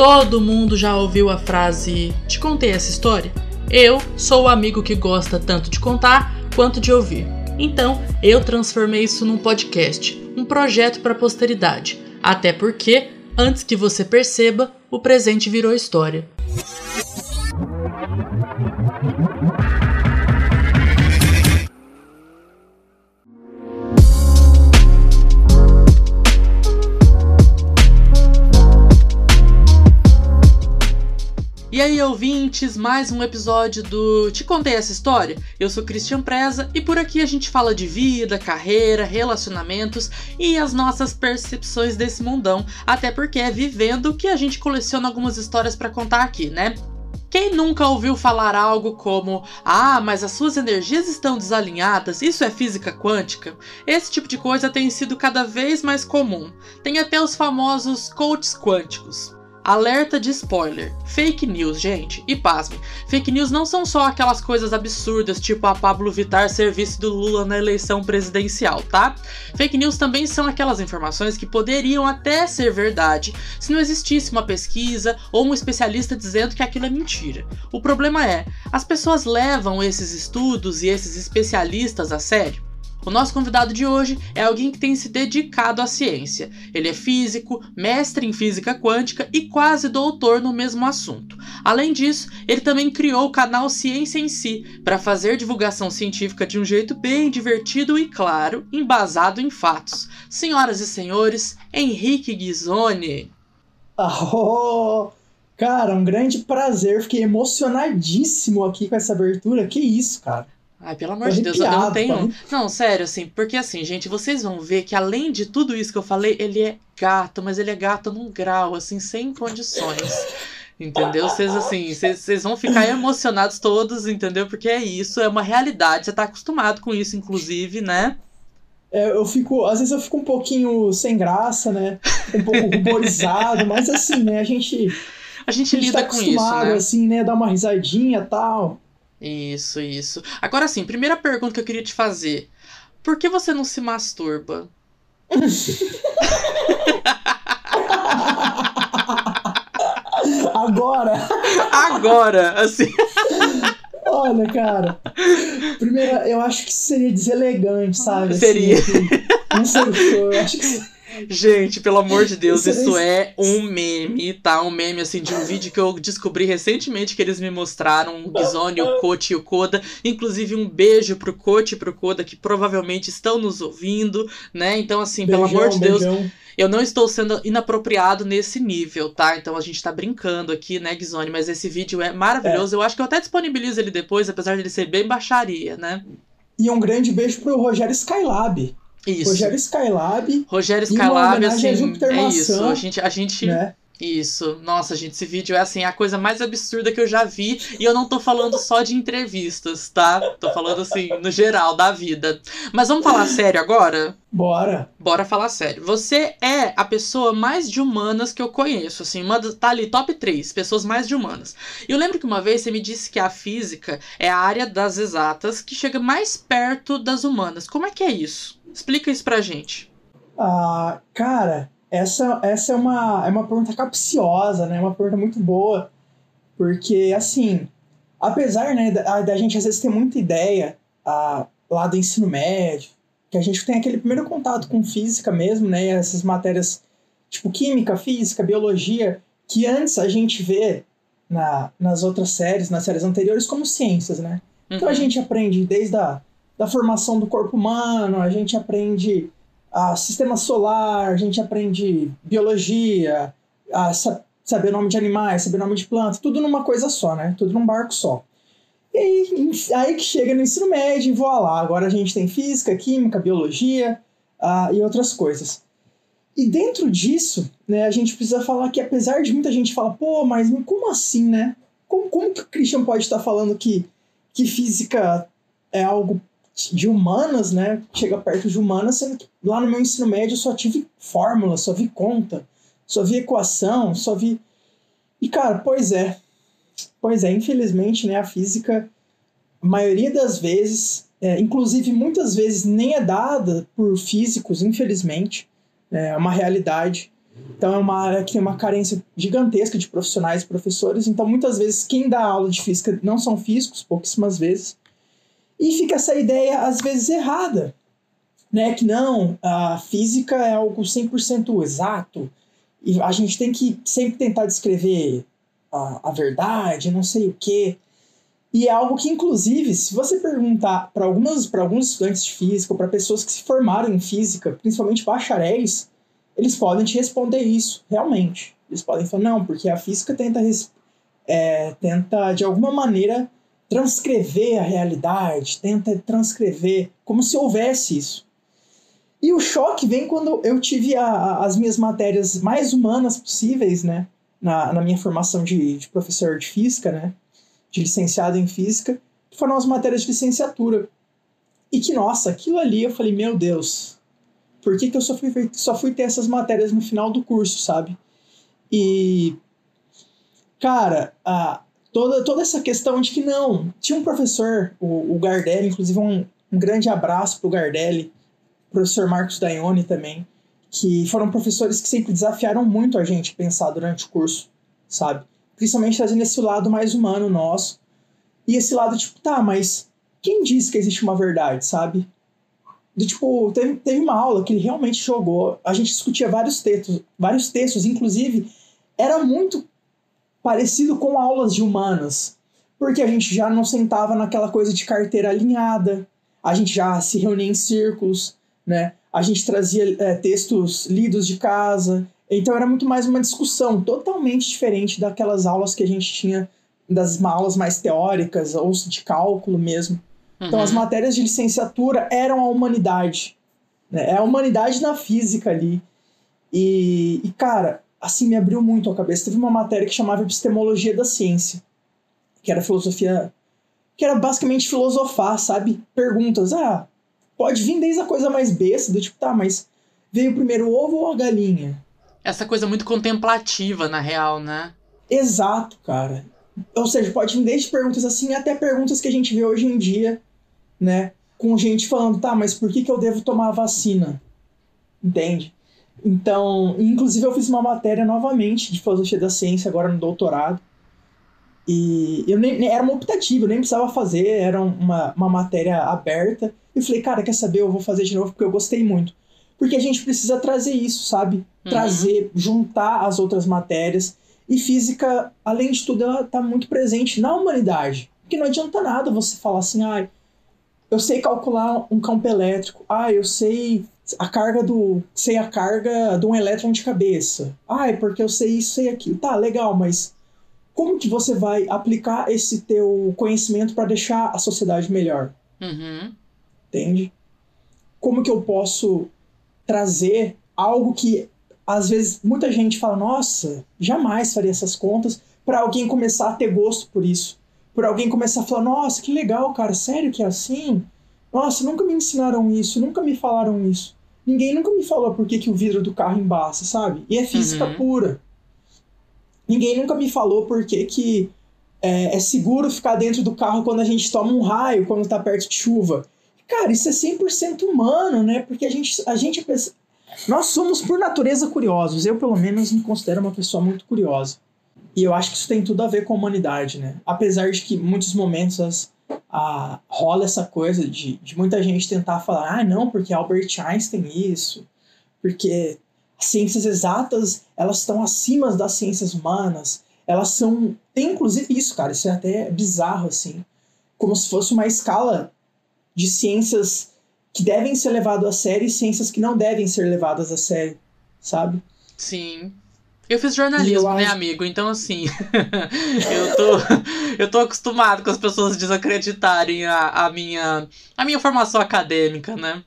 Todo mundo já ouviu a frase: Te contei essa história? Eu sou o amigo que gosta tanto de contar quanto de ouvir. Então, eu transformei isso num podcast, um projeto para a posteridade. Até porque, antes que você perceba, o presente virou história. E aí, ouvintes, mais um episódio do Te Contei Essa História? Eu sou Christian Preza e por aqui a gente fala de vida, carreira, relacionamentos e as nossas percepções desse mundão, até porque é vivendo que a gente coleciona algumas histórias para contar aqui, né? Quem nunca ouviu falar algo como: Ah, mas as suas energias estão desalinhadas, isso é física quântica? Esse tipo de coisa tem sido cada vez mais comum. Tem até os famosos coaches quânticos. Alerta de spoiler. Fake news, gente. E pasme, fake news não são só aquelas coisas absurdas, tipo a Pablo Vittar ser vice do Lula na eleição presidencial, tá? Fake news também são aquelas informações que poderiam até ser verdade se não existisse uma pesquisa ou um especialista dizendo que aquilo é mentira. O problema é, as pessoas levam esses estudos e esses especialistas a sério? O nosso convidado de hoje é alguém que tem se dedicado à ciência. Ele é físico, mestre em física quântica e quase doutor no mesmo assunto. Além disso, ele também criou o canal Ciência em Si para fazer divulgação científica de um jeito bem divertido e claro, embasado em fatos. Senhoras e senhores, Henrique Ghisoni. Oh, cara, um grande prazer. Fiquei emocionadíssimo aqui com essa abertura. Que isso, cara. Ai, pelo amor de Deus, eu não tenho. Não, sério, assim, porque assim, gente, vocês vão ver que além de tudo isso que eu falei, ele é gato, mas ele é gato num grau, assim, sem condições. Entendeu? Vocês, assim, vocês vão ficar emocionados todos, entendeu? Porque é isso, é uma realidade. Você tá acostumado com isso, inclusive, né? É, eu fico, às vezes eu fico um pouquinho sem graça, né? Um pouco ruborizado, mas assim, né? A gente. A gente, a gente lida tá com isso, né? assim, né? Dar uma risadinha e tal. Isso, isso. Agora sim, primeira pergunta que eu queria te fazer. Por que você não se masturba? Agora! Agora, assim. Olha, cara. Primeiro, eu acho que seria deselegante, sabe? Seria. Assim, não sei o que eu acho que Gente, pelo amor de Deus, isso é um meme, tá? Um meme, assim, de um vídeo que eu descobri recentemente que eles me mostraram, o Gizone, o Kote e o Koda. Inclusive, um beijo pro Kote e pro Koda, que provavelmente estão nos ouvindo, né? Então, assim, beijão, pelo amor de Deus, beijão. eu não estou sendo inapropriado nesse nível, tá? Então, a gente tá brincando aqui, né, Gizone? Mas esse vídeo é maravilhoso. É. Eu acho que eu até disponibilizo ele depois, apesar de ele ser bem baixaria, né? E um grande beijo pro Rogério Skylab. Isso. Rogério Skylab. Rogério Skylab, assim, é isso. A gente, a gente né? Isso. Nossa, gente, esse vídeo é assim a coisa mais absurda que eu já vi. E eu não tô falando só de entrevistas, tá? Tô falando assim, no geral, da vida. Mas vamos falar sério agora? Bora. Bora falar sério. Você é a pessoa mais de humanas que eu conheço, assim, uma, tá ali top 3, pessoas mais de humanas. E eu lembro que uma vez você me disse que a física é a área das exatas que chega mais perto das humanas. Como é que é isso? Explica isso pra gente. Ah, cara, essa, essa é, uma, é uma pergunta capciosa, né? Uma pergunta muito boa. Porque, assim, apesar né, da, da gente às vezes ter muita ideia ah, lá do ensino médio, que a gente tem aquele primeiro contato com física mesmo, né? Essas matérias tipo química, física, biologia, que antes a gente vê na, nas outras séries, nas séries anteriores, como ciências, né? Uhum. Então a uhum. gente aprende desde a da formação do corpo humano, a gente aprende a sistema solar, a gente aprende biologia, a saber nome de animais, saber nome de plantas, tudo numa coisa só, né? Tudo num barco só. E aí, aí que chega no ensino médio e voa lá. Agora a gente tem física, química, biologia uh, e outras coisas. E dentro disso, né, a gente precisa falar que apesar de muita gente falar, pô, mas como assim, né? Como, como que o Christian pode estar falando que, que física é algo de humanas, né? Chega perto de humanas, sendo que lá no meu ensino médio eu só tive fórmula, só vi conta, só vi equação, só vi. E cara, pois é. Pois é, infelizmente, né, a física, a maioria das vezes, é, inclusive muitas vezes nem é dada por físicos, infelizmente, é uma realidade. Então é uma área que tem uma carência gigantesca de profissionais e professores. Então muitas vezes quem dá aula de física não são físicos, pouquíssimas vezes. E fica essa ideia às vezes errada, né, que não, a física é algo 100% exato e a gente tem que sempre tentar descrever a, a verdade, não sei o quê. E é algo que, inclusive, se você perguntar para alguns estudantes de física, para pessoas que se formaram em física, principalmente bacharéis, eles podem te responder isso, realmente. Eles podem falar, não, porque a física tenta, é, tenta de alguma maneira, transcrever a realidade, tenta transcrever como se houvesse isso. E o choque vem quando eu tive a, a, as minhas matérias mais humanas possíveis, né? Na, na minha formação de, de professor de física, né? De licenciado em física, que foram as matérias de licenciatura. E que, nossa, aquilo ali eu falei, meu Deus, por que, que eu só fui, só fui ter essas matérias no final do curso, sabe? E. Cara, a, toda, toda essa questão de que não. Tinha um professor, o, o Gardelli, inclusive um, um grande abraço pro Gardelli, professor Marcos Daione também, que foram professores que sempre desafiaram muito a gente pensar durante o curso, sabe? Principalmente trazendo esse lado mais humano nosso. E esse lado, tipo, tá, mas quem disse que existe uma verdade, sabe? Do, tipo, teve, teve uma aula que ele realmente jogou, a gente discutia vários textos, vários textos, inclusive era muito parecido com aulas de humanas, porque a gente já não sentava naquela coisa de carteira alinhada, a gente já se reunia em círculos, né? A gente trazia é, textos lidos de casa, então era muito mais uma discussão totalmente diferente daquelas aulas que a gente tinha das aulas mais teóricas ou de cálculo mesmo. Uhum. Então as matérias de licenciatura eram a humanidade, né? É a humanidade na física ali. E, e cara, assim me abriu muito a cabeça. Teve uma matéria que chamava Epistemologia da Ciência, que era filosofia, que era basicamente filosofar, sabe? Perguntas, ah, pode vir desde a coisa mais besta, do tipo, tá, mas veio primeiro o ovo ou a galinha? Essa coisa muito contemplativa, na real, né? Exato, cara. Ou seja, pode vir desde perguntas assim até perguntas que a gente vê hoje em dia, né? Com gente falando, tá, mas por que, que eu devo tomar a vacina? Entende? Então, inclusive eu fiz uma matéria novamente de filosofia da ciência agora no doutorado. E eu nem, era uma optativa, eu nem precisava fazer, era uma, uma matéria aberta. E falei, cara, quer saber? Eu vou fazer de novo porque eu gostei muito. Porque a gente precisa trazer isso, sabe? Uhum. Trazer, juntar as outras matérias. E física, além de tudo, ela tá muito presente na humanidade. Porque não adianta nada você falar assim, ah, eu sei calcular um campo elétrico, ah, eu sei a carga do. sei a carga de um elétron de cabeça. Ah, é porque eu sei isso, sei aquilo. Tá, legal, mas como que você vai aplicar esse teu conhecimento para deixar a sociedade melhor? Uhum entende? Como que eu posso trazer algo que às vezes muita gente fala, nossa, jamais faria essas contas, para alguém começar a ter gosto por isso. Por alguém começar a falar, nossa, que legal, cara, sério que é assim? Nossa, nunca me ensinaram isso, nunca me falaram isso. Ninguém nunca me falou por que, que o vidro do carro embaça, sabe? E é física uhum. pura. Ninguém nunca me falou por que, que é, é seguro ficar dentro do carro quando a gente toma um raio, quando tá perto de chuva. Cara, isso é 100% humano, né? Porque a gente, a gente nós somos por natureza curiosos. Eu, pelo menos, me considero uma pessoa muito curiosa. E eu acho que isso tem tudo a ver com a humanidade, né? Apesar de que em muitos momentos as, a, rola essa coisa de, de muita gente tentar falar, ah, não, porque Albert Einstein isso, porque as ciências exatas, elas estão acima das ciências humanas, elas são... Tem inclusive isso, cara, isso é até bizarro, assim. Como se fosse uma escala de ciências que devem ser levadas a sério e ciências que não devem ser levadas a sério, sabe? Sim. Eu fiz jornalismo, eu né, acho... amigo? Então, assim, eu, tô, eu tô acostumado com as pessoas desacreditarem a, a, minha, a minha formação acadêmica, né?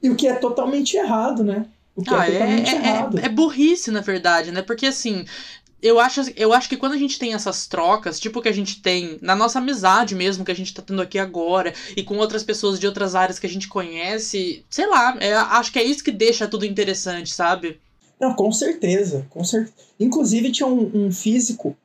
E o que é totalmente errado, né? O que é ah, é totalmente é, errado. É, é burrice, na verdade, né? Porque, assim, eu acho, eu acho que quando a gente tem essas trocas, tipo que a gente tem na nossa amizade mesmo, que a gente tá tendo aqui agora, e com outras pessoas de outras áreas que a gente conhece, sei lá, é, acho que é isso que deixa tudo interessante, sabe? Não, com certeza, com certeza. Inclusive tinha um, um físico,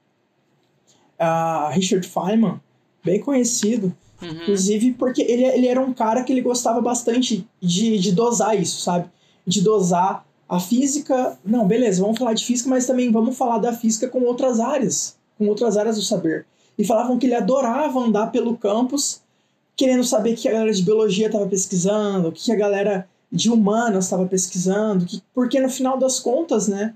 uh, Richard Feynman, bem conhecido, uhum. inclusive porque ele, ele era um cara que ele gostava bastante de, de dosar isso, sabe? De dosar a física. Não, beleza, vamos falar de física, mas também vamos falar da física com outras áreas, com outras áreas do saber. E falavam que ele adorava andar pelo campus, querendo saber o que a galera de biologia estava pesquisando, o que a galera de humanas estava pesquisando, que, porque no final das contas, né,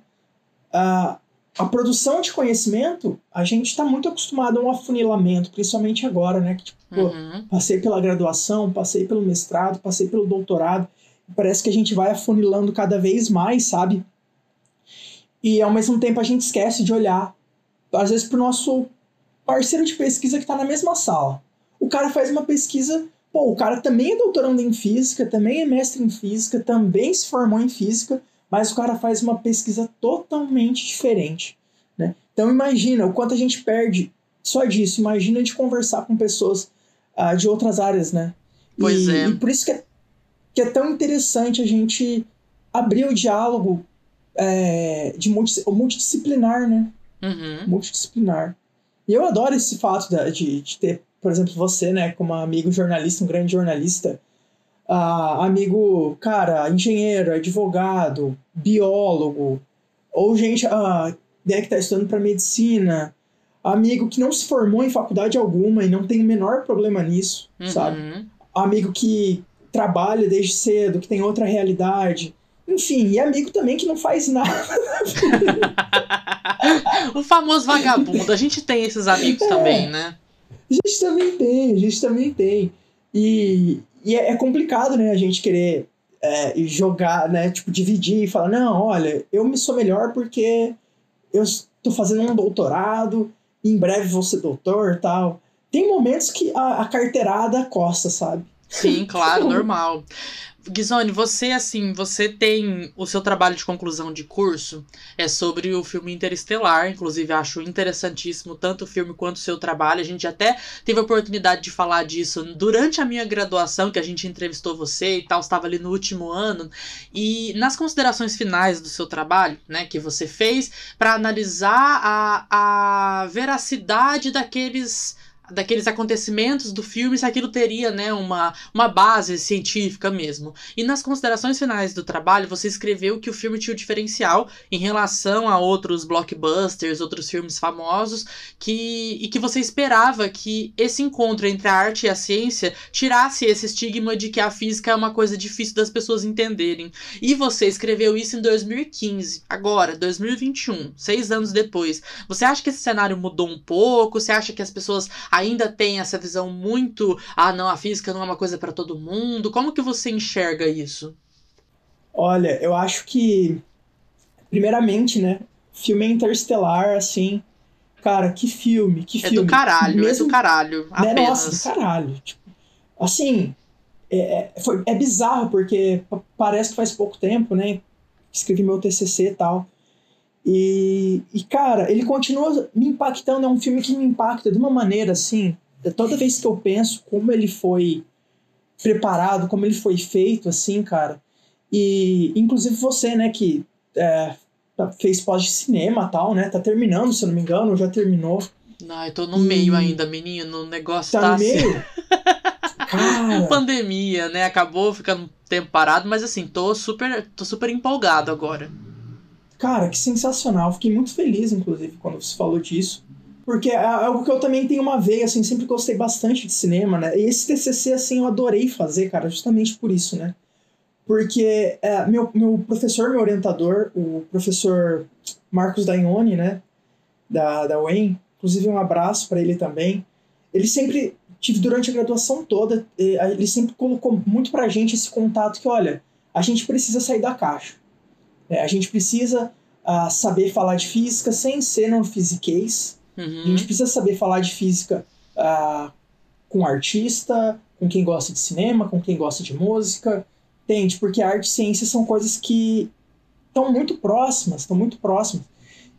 a, a produção de conhecimento, a gente está muito acostumado a um afunilamento, principalmente agora, né, que tipo, uhum. passei pela graduação, passei pelo mestrado, passei pelo doutorado, parece que a gente vai afunilando cada vez mais, sabe? E ao mesmo tempo a gente esquece de olhar, às vezes, para o nosso parceiro de pesquisa que está na mesma sala. O cara faz uma pesquisa Pô, o cara também é doutorando em física, também é mestre em física, também se formou em física, mas o cara faz uma pesquisa totalmente diferente. Né? Então imagina o quanto a gente perde só disso. Imagina de conversar com pessoas uh, de outras áreas, né? Pois e, é. E por isso que é, que é tão interessante a gente abrir o diálogo é, de multi, multidisciplinar, né? Uhum. Multidisciplinar. E eu adoro esse fato de, de ter por exemplo, você, né, como amigo jornalista, um grande jornalista, uh, amigo, cara, engenheiro, advogado, biólogo, ou gente uh, né, que está estudando para medicina, amigo que não se formou em faculdade alguma e não tem o menor problema nisso, uhum. sabe? Amigo que trabalha desde cedo, que tem outra realidade. Enfim, e amigo também que não faz nada. o famoso vagabundo. A gente tem esses amigos é. também, né? A gente também tem, a gente também tem. E, e é, é complicado, né, a gente querer é, jogar, né, tipo, dividir e falar, não, olha, eu me sou melhor porque eu estou fazendo um doutorado, em breve vou ser doutor tal. Tem momentos que a, a carteirada costa, sabe? Sim, claro, normal. Gizone, você assim, você tem o seu trabalho de conclusão de curso é sobre o filme Interestelar, inclusive acho interessantíssimo tanto o filme quanto o seu trabalho. A gente até teve a oportunidade de falar disso durante a minha graduação, que a gente entrevistou você e tal, estava ali no último ano. E nas considerações finais do seu trabalho, né, que você fez para analisar a, a veracidade daqueles daqueles acontecimentos do filme se aquilo teria né, uma, uma base científica mesmo. E nas considerações finais do trabalho, você escreveu que o filme tinha o um diferencial em relação a outros blockbusters, outros filmes famosos, que, e que você esperava que esse encontro entre a arte e a ciência tirasse esse estigma de que a física é uma coisa difícil das pessoas entenderem. E você escreveu isso em 2015, agora, 2021, seis anos depois. Você acha que esse cenário mudou um pouco? Você acha que as pessoas ainda tem essa visão muito, ah, não, a física não é uma coisa para todo mundo. Como que você enxerga isso? Olha, eu acho que primeiramente, né, filme interestelar assim, cara, que filme, que é filme. Do caralho, Mesmo, é do caralho, né, apenas. Nossa, do caralho. Tipo, assim, é, é, foi, é bizarro porque parece que faz pouco tempo, né, escrevi meu TCC e tal. E, e, cara, ele continua me impactando. É um filme que me impacta de uma maneira assim. Toda vez que eu penso como ele foi preparado, como ele foi feito, assim, cara. E inclusive você, né, que é, fez pós de cinema tal, né? Tá terminando, se eu não me engano, já terminou. Não, eu tô no e... meio ainda, menino. O negócio tá, tá no assim... meio? cara... Pandemia, né? Acabou ficando um tempo parado, mas assim, tô super, tô super empolgado agora. Cara, que sensacional. Fiquei muito feliz, inclusive, quando você falou disso. Porque é algo que eu também tenho uma veia, assim, sempre gostei bastante de cinema, né? E esse TCC, assim, eu adorei fazer, cara, justamente por isso, né? Porque é, meu, meu professor, meu orientador, o professor Marcos Daione, né? Da, da UEM, inclusive um abraço para ele também. Ele sempre, tive durante a graduação toda, ele sempre colocou muito pra gente esse contato que, olha, a gente precisa sair da caixa. É, a gente precisa uh, saber falar de física sem ser não fisiquez. Uhum. A gente precisa saber falar de física uh, com artista, com quem gosta de cinema, com quem gosta de música. Entende? Porque arte e ciência são coisas que estão muito próximas, estão muito próximas.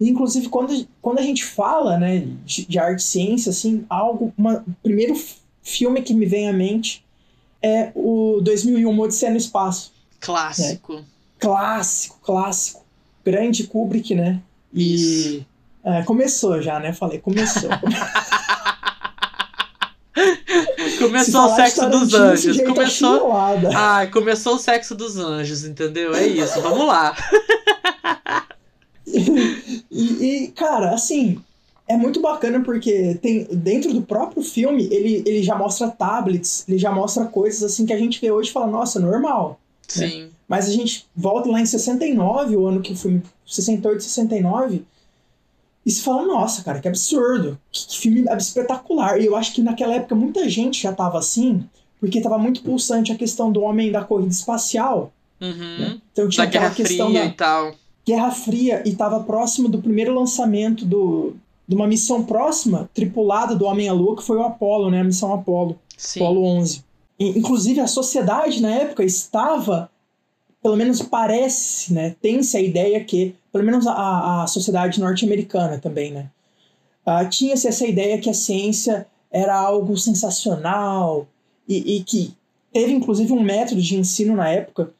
E, inclusive, quando, quando a gente fala né, de, de arte e ciência, assim, algo, uma, o primeiro filme que me vem à mente é o 2001, Odisseia no Espaço. Clássico. É clássico, clássico. Grande Kubrick, né? E. É, começou já, né? Falei, começou. Começou o sexo dos anjos. Começou. Ah, começou o sexo dos anjos, entendeu? É isso, vamos lá. e, e, cara, assim, é muito bacana porque tem dentro do próprio filme ele, ele já mostra tablets, ele já mostra coisas assim que a gente vê hoje e fala, nossa, normal. Sim. Né? Mas a gente volta lá em 69, o ano que o filme 68, 69, e se fala, nossa, cara, que absurdo, que, filme espetacular. E eu acho que naquela época muita gente já tava assim, porque tava muito pulsante a questão do homem da corrida espacial. Uhum. Né? Então tinha da aquela Guerra questão Fria da e tal. Guerra Fria e tava próximo do primeiro lançamento do, de uma missão próxima, tripulada do Homem à Lua, que foi o Apollo, né? A missão Apollo. Sim. Apollo 11. E, inclusive, a sociedade, na época, estava, pelo menos parece, né? Tem-se a ideia que, pelo menos a, a sociedade norte-americana também, né? Uh, Tinha-se essa ideia que a ciência era algo sensacional e, e que teve, inclusive, um método de ensino na época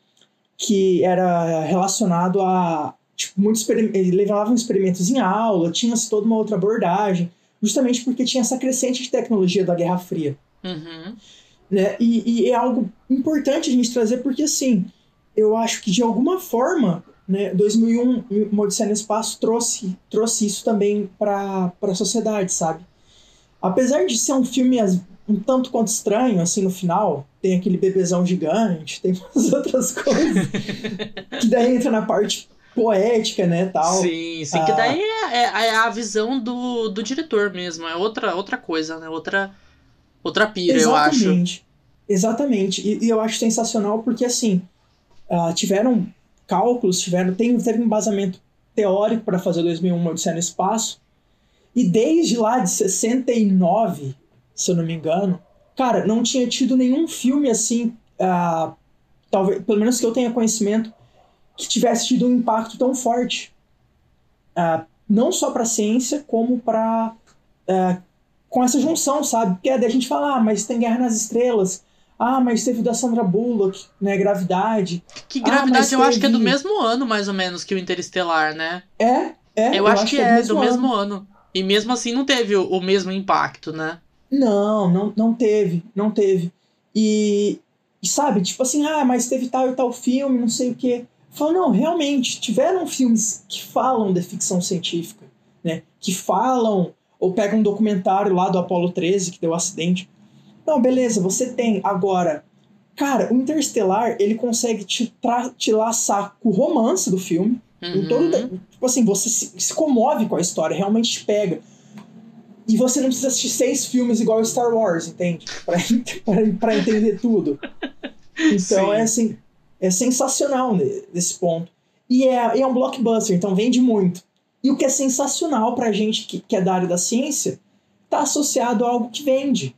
que era relacionado a tipo, muitos ele experimentos em aula, tinha-se toda uma outra abordagem, justamente porque tinha essa crescente de tecnologia da Guerra Fria. Uhum. Né? E, e, é algo importante a gente trazer, porque assim, eu acho que de alguma forma, né, 2001, Uma Odisseia no Espaço trouxe, trouxe isso também para a sociedade, sabe? Apesar de ser um filme um tanto quanto estranho, assim, no final, tem aquele bebezão gigante, tem umas outras coisas, que daí entra na parte poética, né, tal. Sim, sim, ah, que daí é, é, é, a visão do, do diretor mesmo, é outra, outra coisa, né, outra, outra pira, eu acho. Exatamente, exatamente, e, e, eu acho sensacional porque, assim, uh, tiveram cálculos, tiveram, tem, teve um embasamento teórico para fazer 2001 Odisseia no Espaço, e desde lá de 69, se eu não me engano, cara, não tinha tido nenhum filme assim, uh, talvez, pelo menos que eu tenha conhecimento, que tivesse tido um impacto tão forte, uh, não só para a ciência, como para. Uh, é, com essa junção, sabe? Porque daí a gente fala, ah, mas tem Guerra nas Estrelas. Ah, mas teve o da Sandra Bullock, né? Gravidade. Que Gravidade ah, eu teve... acho que é do mesmo ano, mais ou menos, que o Interestelar, né? É, é. Eu, eu acho, acho, que, é, é do, mesmo, do mesmo ano. E mesmo assim não teve o, o, mesmo impacto, né? Não, não, não teve, não teve. E, e sabe, tipo assim, ah, mas teve tal e tal filme, não sei o quê. Falou, não, realmente, tiveram filmes que falam de ficção científica, né? Que falam, ou pegam um documentário lá do Apollo 13, que deu um acidente. Não, beleza, você tem. Agora, cara, o Interstellar, ele consegue te, te laçar com o romance do filme. Uhum. Todo, tipo assim, você se, se, comove com a história, realmente te pega. E você não precisa assistir seis filmes igual Star Wars, entende? Pra, pra, pra entender tudo. Então Sim. é assim é sensacional nesse ponto. E é, é um blockbuster, então vende muito. E o que é sensacional pra gente que, que é da área da ciência, tá associado a algo que vende.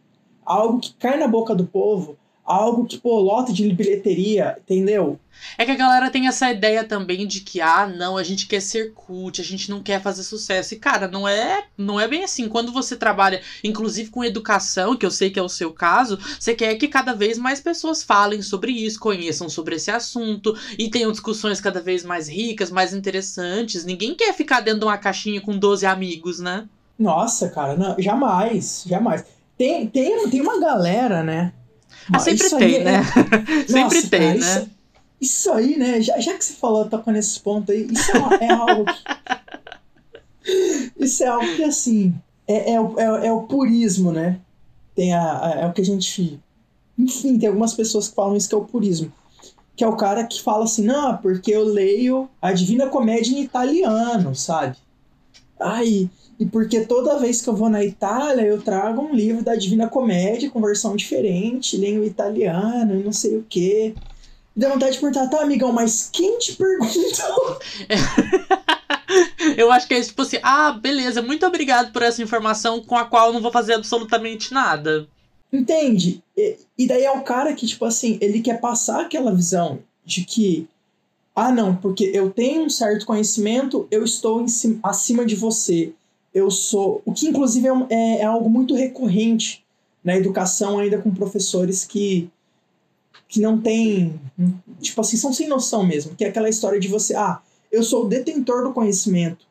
Algo que cai na boca do povo, algo que, pô, lota de bilheteria, entendeu? É que a galera tem essa ideia também de que, ah, não, a gente quer ser cult, a gente não quer fazer sucesso. E, cara, não é, não é bem assim. Quando você trabalha, inclusive com educação, que eu sei que é o seu caso, você quer que cada vez mais pessoas falem sobre isso, conheçam sobre esse assunto e tenham discussões cada vez mais ricas, mais interessantes. Ninguém quer ficar dentro de uma caixinha com 12 amigos, né? Nossa, cara, não, jamais, jamais. Tem, tem, tem uma galera, né? Ah, sempre tem, é... né? sempre Nossa, tem, cara, né? Isso... Isso aí, né? Já, já que você falou, toca nesse ponto aí, isso é, é algo que. Isso é algo que, assim, é, é, o, é, é o purismo, né? Tem a, a, é o que a gente. Enfim, tem algumas pessoas que falam isso que é o purismo. Que é o cara que fala assim, não, porque eu leio a Divina Comédia em italiano, sabe? Ai, e porque toda vez que eu vou na Itália, eu trago um livro da Divina Comédia com versão diferente, leio italiano e não sei o quê. Dá vontade de perguntar, tá, amigão, mas quem te perguntou? eu acho que é tipo assim, ah, beleza, muito obrigado por essa informação com a qual eu não vou fazer absolutamente nada. Entende? E, e daí é o cara que, tipo assim, ele quer passar aquela visão de que, ah, não, porque eu tenho um certo conhecimento, eu estou cima, acima de você. Eu sou. O que, inclusive, é, é, é algo muito recorrente na educação, ainda com professores que que não tem. Tipo assim, são sem noção mesmo. Que é aquela história de você, ah, eu sou o detentor do conhecimento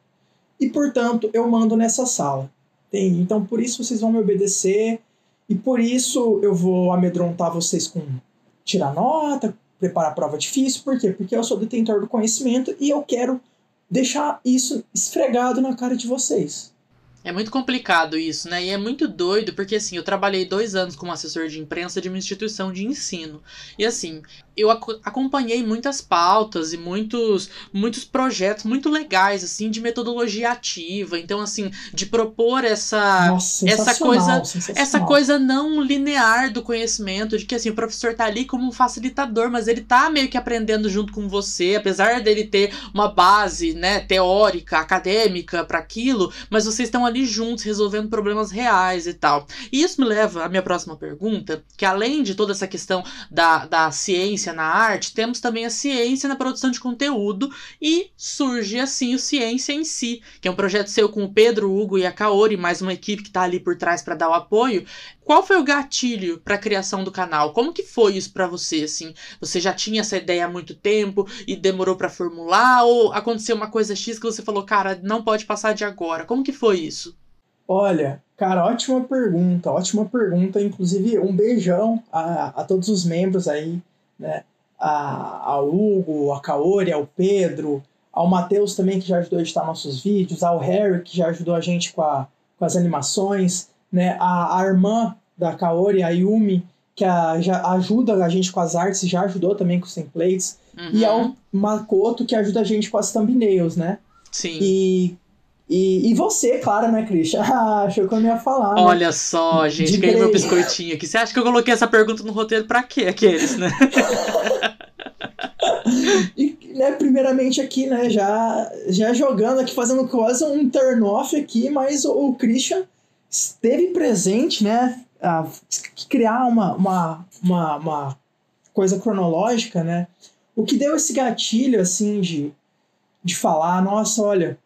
e, portanto, eu mando nessa sala. Tem, então, por isso vocês vão me obedecer E por isso eu vou amedrontar vocês com tirar nota, preparar prova difícil. Por quê? Porque eu sou detentor do conhecimento e eu quero deixar isso esfregado na cara de vocês. É muito complicado isso, né? E é muito doido, porque assim, eu trabalhei dois anos como assessor de imprensa de uma instituição de ensino. E assim, eu ac acompanhei muitas pautas e muitos, muitos projetos muito legais, assim, de metodologia ativa. Então, assim, de propor essa, Nossa, essa coisa. Essa coisa não linear do conhecimento, de que assim, o professor tá ali como um facilitador, mas ele tá meio que aprendendo junto com você, apesar dele ter uma base, né, teórica, acadêmica para aquilo, mas vocês estão ali juntos resolvendo problemas reais e tal. E isso me leva à minha próxima pergunta, que além de toda essa questão da, da ciência na arte, temos também a ciência na produção de conteúdo e surge assim o Ciência em Si, que é um projeto seu com o Pedro, Hugo e a Kaori, mais uma equipe que tá ali por trás para dar o apoio. Qual foi o gatilho para a criação do canal? Como que foi isso para você assim? Você já tinha essa ideia há muito tempo e demorou para formular ou aconteceu uma coisa X que você falou, cara, não pode passar de agora? Como que foi isso? Olha, cara, ótima pergunta, ótima pergunta. Inclusive, um beijão a, a todos os membros aí, né? A, ao Hugo, a Kaori, ao Pedro, ao Matheus também, que já ajudou a editar nossos vídeos, ao Harry, que já ajudou a gente com, a, com as animações, né? A, a irmã da Kaori, a Yumi, que a, já ajuda a gente com as artes, já ajudou também com os templates. Uhum. E ao Makoto, que ajuda a gente com as thumbnails, né? Sim. E, e, e você, claro, né, Christian? Ah, achou que eu não ia falar. né? Olha só, gente, ganhei meu biscoitinho aqui. Você acha que eu coloquei essa pergunta no roteiro pra quê? Aqueles, né? E, né, primeiramente aqui, né, já, já jogando aqui, fazendo quase um turn off aqui, mas o, o Christian esteve presente, né, a criar uma, uma, uma, uma coisa cronológica, né, o que deu esse gatilho, assim, de, de falar, nossa, olha,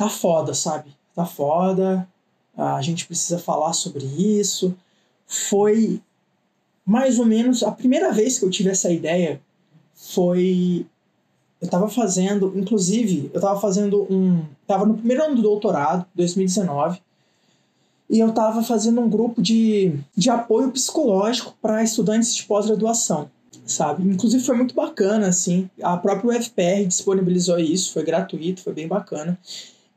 tá foda, sabe, tá foda, a gente precisa falar sobre isso, foi mais ou menos a primeira vez que eu tive essa ideia foi eu estava fazendo, inclusive, eu estava fazendo um, tava no primeiro ano do doutorado, 2019, e eu estava fazendo um grupo de, de apoio psicológico para estudantes de pós-graduação, sabe? Inclusive foi muito bacana, assim, a própria UFPR disponibilizou isso, foi gratuito, foi bem bacana.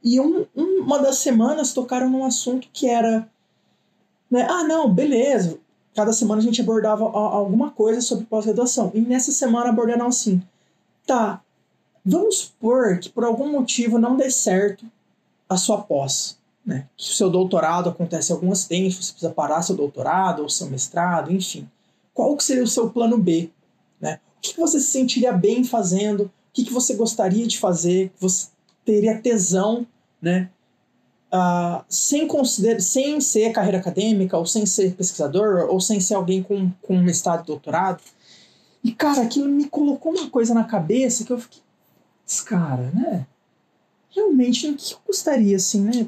E um, um- uma das semanas tocaram num assunto que era, né, ah, não, beleza, cada semana a gente abordava alguma coisa sobre pós-graduação. E nessa semana abordaram assim: tá, vamos supor que por algum motivo não dê certo a sua pós. Né? Que o seu doutorado acontece algum acidente, você precisa parar seu doutorado ou seu mestrado, enfim. Qual que seria o seu plano B? Né? O que, você se sentiria bem fazendo? O que, que você gostaria de fazer? Você teria tesão, né? ah, sem, consider sem ser carreira acadêmica, ou sem ser pesquisador, ou sem ser alguém com, com mestrado doutorado. E, cara, aquilo me colocou uma coisa na cabeça que eu fiquei. "Putz, Cara, né? Realmente, o que eu gostaria, assim, né?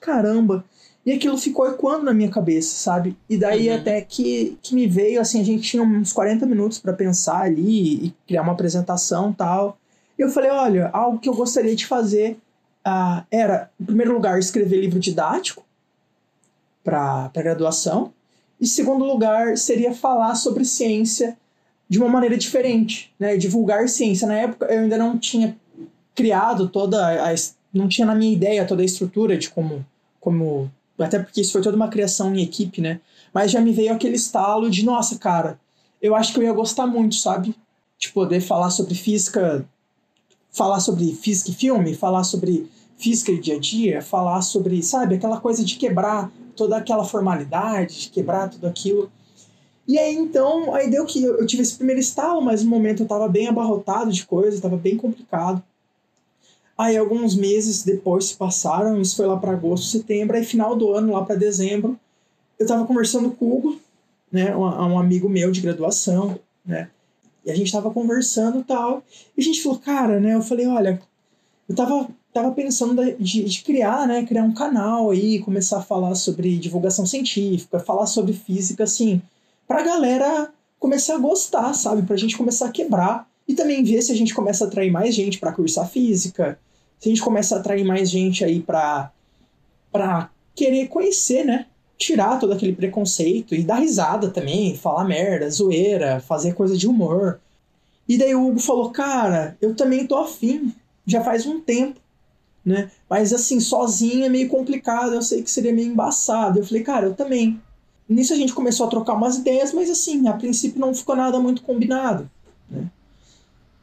Caramba. E aquilo ficou ecoando na minha cabeça, sabe? E daí Uhum. até que, que me veio, assim, a gente tinha uns 40 minutos para pensar ali e criar uma apresentação e tal. E eu falei, olha, algo que eu gostaria de fazer ah, era, em primeiro lugar, escrever livro didático para graduação. E, segundo lugar, seria falar sobre ciência de uma maneira diferente, né? Divulgar ciência. Na época, eu ainda não tinha criado toda a... Não tinha na minha ideia toda a estrutura de como... como até porque isso foi toda uma criação em equipe, né? Mas já me veio aquele estalo de, nossa, cara, eu acho que eu ia gostar muito, sabe? De poder falar sobre física falar sobre física e filme, falar sobre física e dia a dia, falar sobre, sabe, aquela coisa de quebrar toda aquela formalidade, de quebrar tudo aquilo. E aí então, aí deu que eu, tive esse primeiro estalo, mas no momento eu tava bem abarrotado de coisa, tava bem complicado. Aí alguns meses depois se passaram, isso foi lá para agosto, setembro, aí final do ano, lá para dezembro, eu tava conversando com o Hugo, né, um, um amigo meu de graduação, né, e a gente tava conversando e tal. E a gente falou, cara, né? Eu falei, olha, eu tava, tava pensando de, de criar, né? Criar um canal aí, começar a falar sobre divulgação científica, falar sobre física, assim, pra galera começar a gostar, sabe? Pra gente começar a quebrar. E também ver se a gente começa a atrair mais gente pra cursar física, se a gente começa a atrair mais gente aí pra, pra querer conhecer, né? Tirar todo aquele preconceito e dar risada também, falar merda, zoeira, fazer coisa de humor. E daí o Hugo falou, cara, eu também tô afim, já faz um tempo, né? Mas assim, sozinho é meio complicado, eu sei que seria meio embaçado. Eu falei, cara, eu também. Nisso a gente começou a trocar umas ideias, mas assim, a princípio não ficou nada muito combinado, né?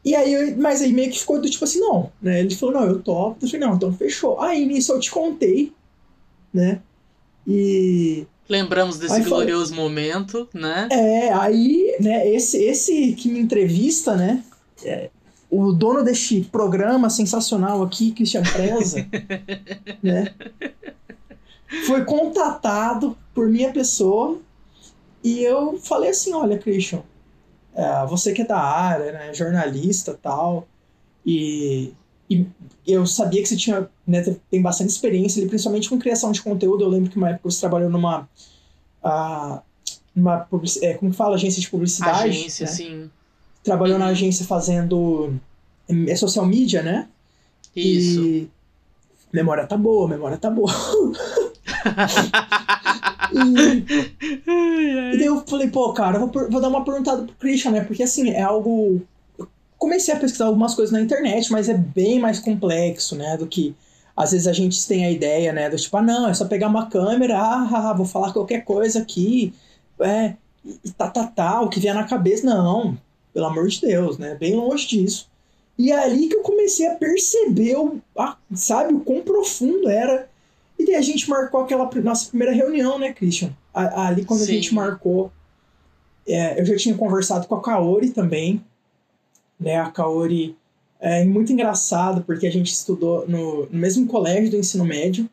E aí, mas aí meio que ficou do tipo assim, não, né? Ele falou, não, eu topo. Eu falei, não, então fechou. Aí nisso eu te contei, né? E. Lembramos desse aí, glorioso foi... momento, né? É, aí, né, esse, esse que me entrevista, né? É, o dono deste programa sensacional aqui, Christian Preza, né? Foi contatado por minha pessoa e eu falei assim, olha, Christian, é, você que é da área, né, jornalista tal, e, e eu sabia que você tinha, né, tem bastante experiência, principalmente com criação de conteúdo. Eu lembro que uma época você trabalhou numa, uh, numa é, como que fala, agência de publicidade. Agência, né? sim. Trabalhou uhum. na agência fazendo é social media, né? Isso. E memória tá boa, memória tá boa. e, e daí eu falei, pô, cara, vou, vou dar uma perguntada pro Christian, né? Porque assim, é algo. Eu comecei a pesquisar algumas coisas na internet, mas é bem mais complexo, né? Do que às vezes a gente tem a ideia, né? Do tipo, ah, não, é só pegar uma câmera, ah, ah vou falar qualquer coisa aqui, é, e tá, tá, tá, o que vier na cabeça. Não, pelo amor de Deus, né? Bem longe disso. E é ali que eu comecei a perceber, o, a, sabe, o quão profundo era e daí a gente marcou aquela nossa primeira reunião, né, Christian? ali quando Sim. a gente marcou, é, eu já tinha conversado com a Kaori também, né? A Kaori é muito engraçado porque a gente estudou no, no mesmo colégio do ensino médio,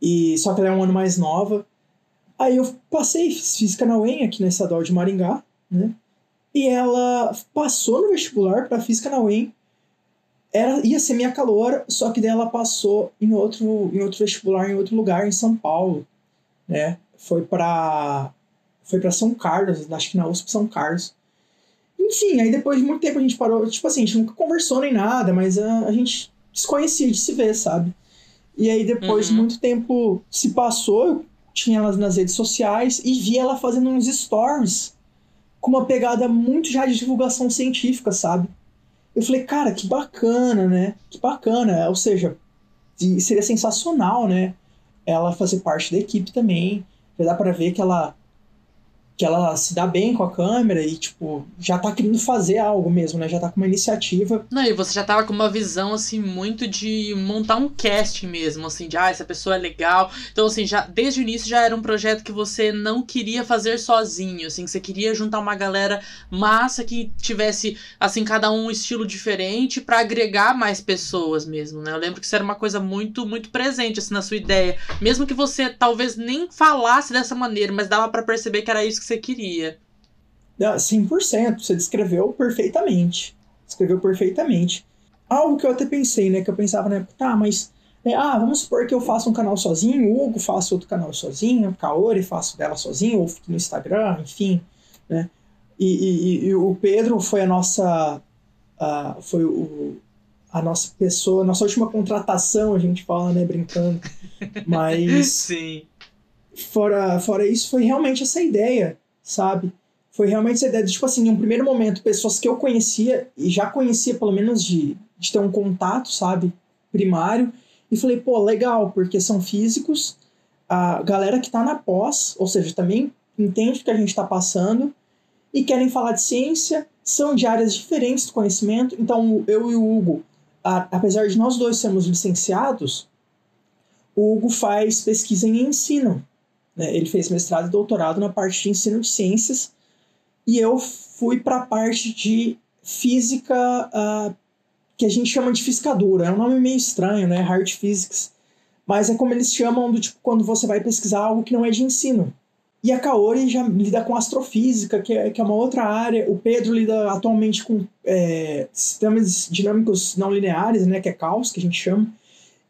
e só que ela é um ano mais nova. Aí eu passei, fiz física na UEM, aqui na Estadual de Maringá, né? E ela passou no vestibular para física na UEM era, ia ser minha calor, só que daí ela passou em outro, em outro vestibular, em outro lugar, em São Paulo, né? Foi para foi para São Carlos, acho que na USP São Carlos. Enfim, aí depois de muito tempo a gente parou, tipo assim, a gente nunca conversou nem nada, mas a, a gente desconhecia de se ver, sabe? E aí depois uhum. de muito tempo se passou, eu tinha elas nas redes sociais e vi ela fazendo uns stories com uma pegada muito já de divulgação científica, sabe? Eu falei, cara, que bacana, né? Que bacana. Ou seja, seria sensacional, né? Ela fazer parte da equipe também. Já dá para ver que ela que ela se dá bem com a câmera e, tipo, já tá querendo fazer algo mesmo, né? Já tá com uma iniciativa. Não, e você já tava com uma visão, assim, muito de montar um cast mesmo, assim, de, ah, essa pessoa é legal. Então, assim, já desde o início já era um projeto que você não queria fazer sozinho, assim, que você queria juntar uma galera massa que tivesse, assim, cada um um estilo diferente para agregar mais pessoas mesmo, né? Eu lembro que isso era uma coisa muito, muito presente, assim, na sua ideia. Mesmo que você talvez nem falasse dessa maneira, mas dava para perceber que era isso que você queria. 100%, você descreveu perfeitamente. Descreveu perfeitamente. Algo que eu até pensei, né? Que eu pensava, né? Tá, mas. É, ah, vamos supor que eu faça um canal sozinho, o Hugo faça outro canal sozinho, a Kaori faça dela sozinho, ou fique no Instagram, enfim, né? E, e, e, o Pedro foi a nossa. Uh, foi o, a nossa pessoa, a nossa última contratação, a gente fala, né, brincando. Mas. Sim fora, fora isso, foi realmente essa ideia, sabe? Foi realmente essa ideia de, tipo assim, em um primeiro momento, pessoas que eu conhecia, e já conhecia pelo menos de, de ter um contato, sabe? Primário, e falei, pô, legal, porque são físicos, a galera que tá na pós, ou seja, também entende o que a gente está passando, e querem falar de ciência, são de áreas diferentes do conhecimento, então eu e o Hugo, a, apesar de nós dois sermos licenciados, o Hugo faz pesquisa em ensino, né? Ele fez mestrado e doutorado na parte de ensino de ciências e eu fui para a parte de física uh, que a gente chama de fiscadura. É um nome meio estranho, né? Hard Physics. Mas é como eles chamam do tipo quando você vai pesquisar algo que não é de ensino. E a Kaori já lida com astrofísica, que é, que é uma outra área. O Pedro lida atualmente com é, sistemas dinâmicos não lineares, né? Que é caos, que a gente chama.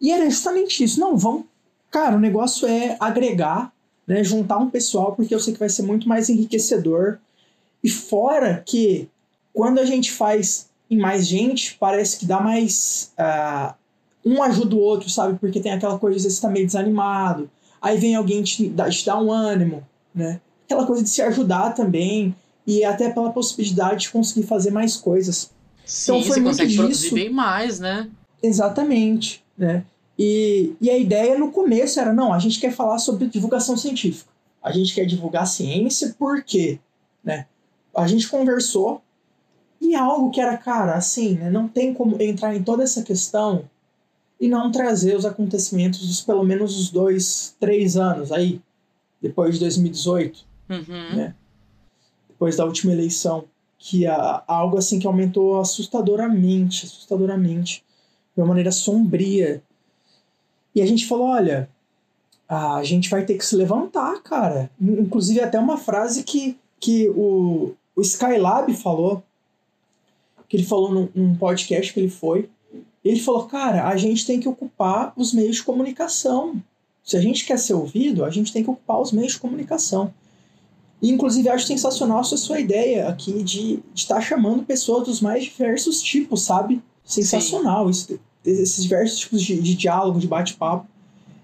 E era justamente isso. Não, vamos. Cara, o negócio é agregar né, juntar um pessoal, porque eu sei que vai ser muito mais enriquecedor. E fora que, quando a gente faz em mais gente, parece que dá mais. Uh, um ajuda o outro, sabe? Porque tem aquela coisa de você estar tá meio desanimado. aí vem alguém te, te dar um ânimo, né? Aquela coisa de se ajudar também, e até pela possibilidade de conseguir fazer mais coisas. Sim, então foi você muito consegue disso. produzir bem mais, né? Exatamente, né? E, e a ideia no começo era, não, a gente quer falar sobre divulgação científica. A gente quer divulgar ciência porque, né? A gente conversou e algo que era, cara, assim, né, não tem como entrar em toda essa questão e não trazer os acontecimentos dos pelo menos os dois, três anos aí, depois de 2018, uhum. né? Depois da última eleição, que é algo assim que aumentou assustadoramente, assustadoramente, de uma maneira sombria. E a gente falou, olha, a gente vai ter que se levantar, cara. Inclusive até uma frase que, que o, o Skylab falou, que ele falou num, num podcast que ele foi. Ele falou, cara, a gente tem que ocupar os meios de comunicação. Se a gente quer ser ouvido, a gente tem que ocupar os meios de comunicação. E, inclusive, acho sensacional essa sua ideia aqui de estar tá chamando pessoas dos mais diversos tipos, sabe? Sensacional isso, esses diversos tipos de, de diálogo, de bate-papo.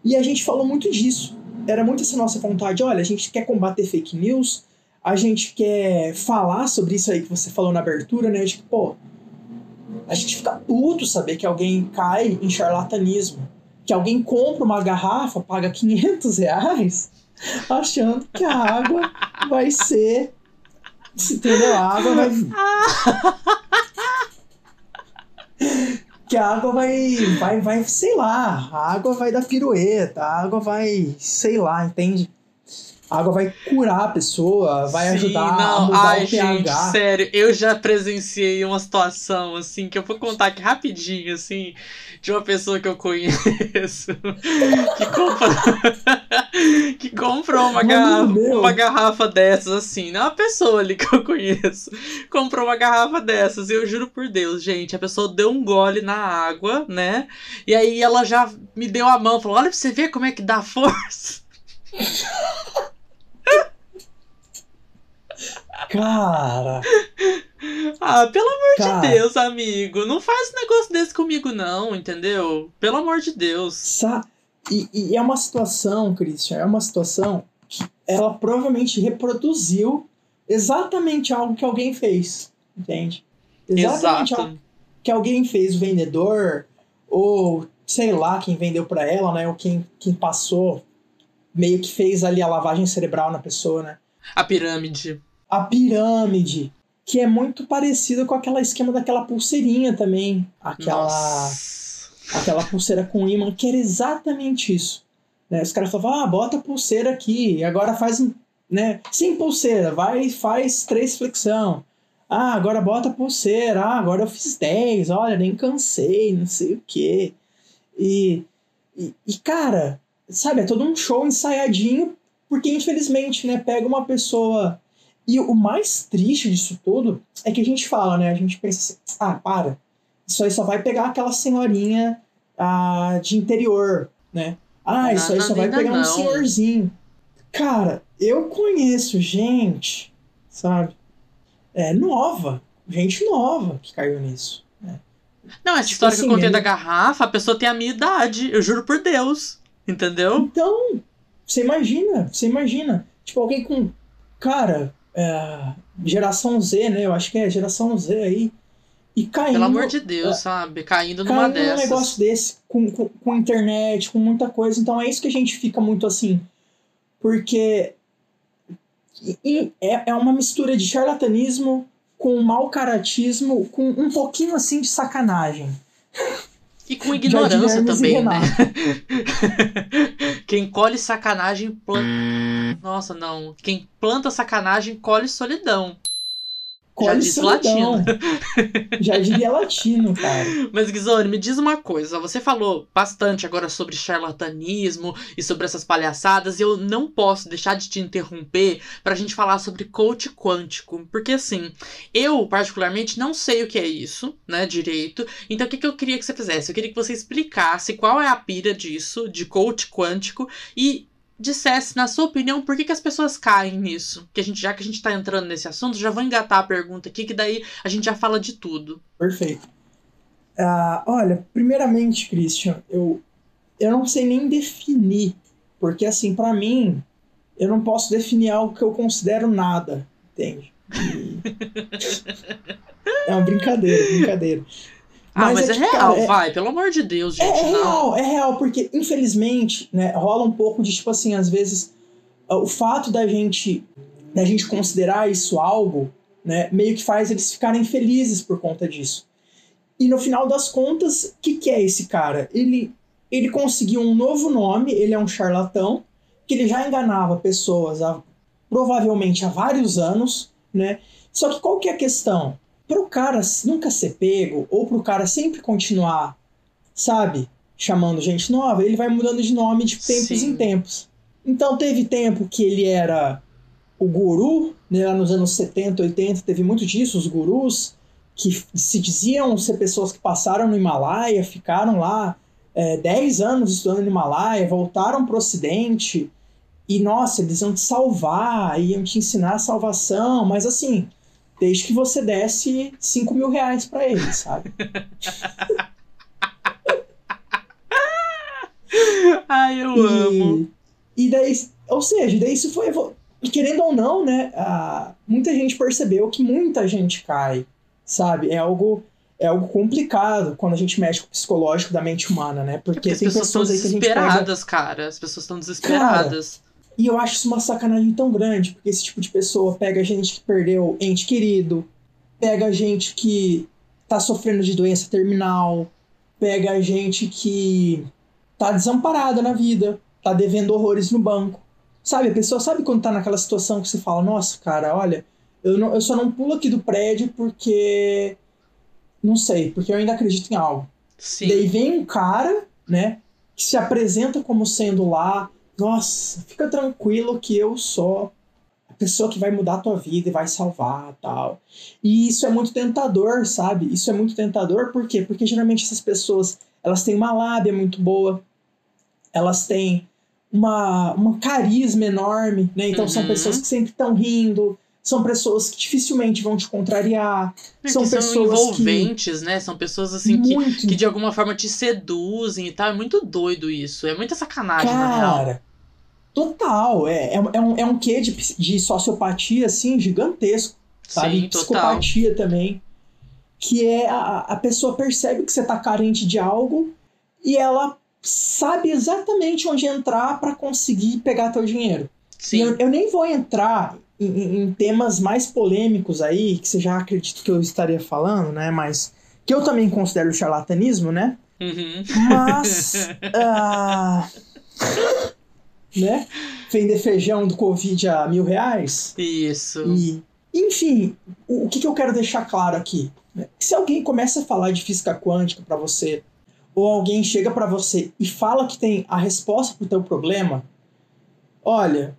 E a gente falou muito disso. Era muito essa nossa vontade. Olha, a gente quer combater fake news, a gente quer falar sobre isso aí que você falou na abertura, né? De que, pô, a gente fica puto saber que alguém cai em charlatanismo. Que alguém compra uma garrafa, paga 500 reais, achando que a água vai ser. Entendeu? A água vai. que a água vai, vai, vai, sei lá, a água vai dar pirueta, a água vai, sei lá, entende? A água vai curar a pessoa, vai Sim, ajudar não. a mudar Ai, o pH. Gente, sério, eu já presenciei uma situação, assim, que eu vou contar aqui rapidinho, assim, de uma pessoa que eu conheço, que compra... que comprou uma, garrafa, uma garrafa dessas, assim, não é uma pessoa ali que eu conheço, comprou uma garrafa dessas, e eu juro por Deus, gente, a pessoa deu um gole na água, né, e aí ela já me deu a mão, falou, olha pra você ver como é que dá força. Cara. Ah, pelo amor Cara. de Deus, amigo. Não faz um negócio desse comigo, não, entendeu? Pelo amor de Deus. Sa e, e é uma situação, Christian, é uma situação que ela provavelmente reproduziu exatamente algo que alguém fez, entende? Exatamente Exato. algo que alguém fez, o vendedor, ou sei lá quem vendeu para ela, né? Ou quem, quem passou, meio que fez ali a lavagem cerebral na pessoa, né? A pirâmide a pirâmide, que é muito parecida com aquela esquema daquela pulseirinha também. Aquela. Nossa. Aquela pulseira com imã, que era exatamente isso. Né? Os caras falavam, ah, bota a pulseira aqui, agora faz. Né? Sem pulseira, vai e faz três flexão. Ah, agora bota a pulseira. Ah, agora eu fiz 10. Olha, nem cansei, não sei o quê. E, e, e, cara, sabe, é todo um show ensaiadinho, porque infelizmente, né, pega uma pessoa e o mais triste disso tudo é que a gente fala, né? A gente pensa assim, ah, para. Isso aí só vai pegar aquela senhorinha ah, de interior, né? Ah, isso aí só vai pegar um senhorzinho. Cara, eu conheço gente, sabe? É nova, gente nova que caiu nisso. Né? Não, essa tipo história assim, que eu contei ele... da garrafa, a pessoa tem a minha idade, eu juro por Deus. Entendeu? Então, você imagina, você imagina. Tipo, alguém com. Cara, é, geração Z, né? Eu acho que é geração Z aí. E caindo. Pelo amor de Deus, é, sabe? Caindo numa caindo dessas. um negócio desse, com, com, com internet, com muita coisa. Então é isso que a gente fica muito assim. Porque é, é uma mistura de charlatanismo com mau caratismo, com um pouquinho assim de sacanagem. E com ignorância também, né? Quem colhe sacanagem planta. Nossa, não. Quem planta sacanagem colhe solidão. Já disse latino. Já diria latino, cara. Mas, Guizone, me diz uma coisa. Você falou bastante agora sobre charlatanismo e sobre essas palhaçadas, e eu não posso deixar de te interromper pra gente falar sobre coach quântico. Porque, assim, eu, particularmente, não sei o que é isso, né, direito. Então, o que, que eu queria que você fizesse? Eu queria que você explicasse qual é a pira disso, de coach quântico, e dissesse, na sua opinião, por que, que as pessoas caem nisso. Que a gente, já que a gente está entrando nesse assunto, já vou engatar a pergunta aqui, que daí a gente já fala de tudo. Perfeito. Uh, olha, primeiramente, Christian, eu, eu não sei nem definir Porque, assim, para mim, eu não posso definir algo que eu considero nada, entende? E... é uma brincadeira, brincadeira. Ah, mas, mas é, é que, real, cara, é vai, pelo amor de Deus, gente. É, é real, é real, porque infelizmente, né, rola um pouco de, tipo assim, às vezes, o fato da gente, da gente considerar isso algo, né, meio que faz eles ficarem felizes por conta disso. E no final das contas, o que, que é esse cara? Ele, ele conseguiu um novo nome, ele é um charlatão, que ele já enganava pessoas há, provavelmente há vários anos, né? Só que qual que é a questão? Para o cara nunca ser pego, ou para o cara sempre continuar, sabe, chamando gente nova, ele vai mudando de nome de tempos Sim. em tempos. Então teve tempo que ele era o guru, né, lá nos anos 70, 80, teve muito disso, os gurus, que se diziam ser pessoas que passaram no Himalaia, ficaram lá é, 10 anos estudando no Himalaia, voltaram para o Ocidente, e nossa, eles iam te salvar, iam te ensinar a salvação, mas assim, desde que você desse 5 mil reais para eles, sabe? Ai, eu e, amo. E daí, ou seja, daí isso foi. Querendo ou não, né? Muita gente percebeu que muita gente cai, sabe? É algo é algo complicado quando a gente mexe com o psicológico da mente humana, né? Porque, Porque as pessoas, pessoas estão desesperadas, pega... cara. As pessoas estão desesperadas. Cara, e eu acho isso uma sacanagem tão grande, porque esse tipo de pessoa pega gente que perdeu ente querido, pega gente que tá sofrendo de doença terminal, pega gente que tá desamparada na vida, tá devendo horrores no banco. Sabe, a pessoa sabe quando tá naquela situação que você fala, nossa, cara, olha, eu, não, eu só não pulo aqui do prédio porque. Não sei, porque eu ainda acredito em algo. Sim. Daí vem um cara, né, que se apresenta como sendo lá nossa, fica tranquilo que eu sou a pessoa que vai mudar a tua vida e vai salvar tal. E isso é muito tentador, sabe? Isso é muito tentador, por quê? Porque geralmente essas pessoas, elas têm uma lábia muito boa, elas têm uma, uma carisma enorme, né? Então uhum. são pessoas que sempre estão rindo, são pessoas que dificilmente vão te contrariar. É, são pessoas são envolventes, que... né? São pessoas assim que, que de alguma forma te seduzem e tal. É muito doido isso. É muita sacanagem, Cara, na real. Total, é, é, é, um, é um quê de, de sociopatia, assim, gigantesco, sabe? Sim, Psicopatia também. Que é a, a pessoa percebe que você tá carente de algo e ela sabe exatamente onde entrar para conseguir pegar teu dinheiro. Sim. Eu, eu, nem vou entrar em, em, temas mais polêmicos aí, que você já acredita que eu estaria falando, né? Mas que eu também considero charlatanismo, né? Uhum. Mas. uh né? Vender feijão do Covid a mil reais. Isso. E, enfim, o, o que, que eu quero deixar claro aqui? Se alguém começa a falar de física quântica para você, ou alguém chega para você e fala que tem a resposta pro teu problema, olha,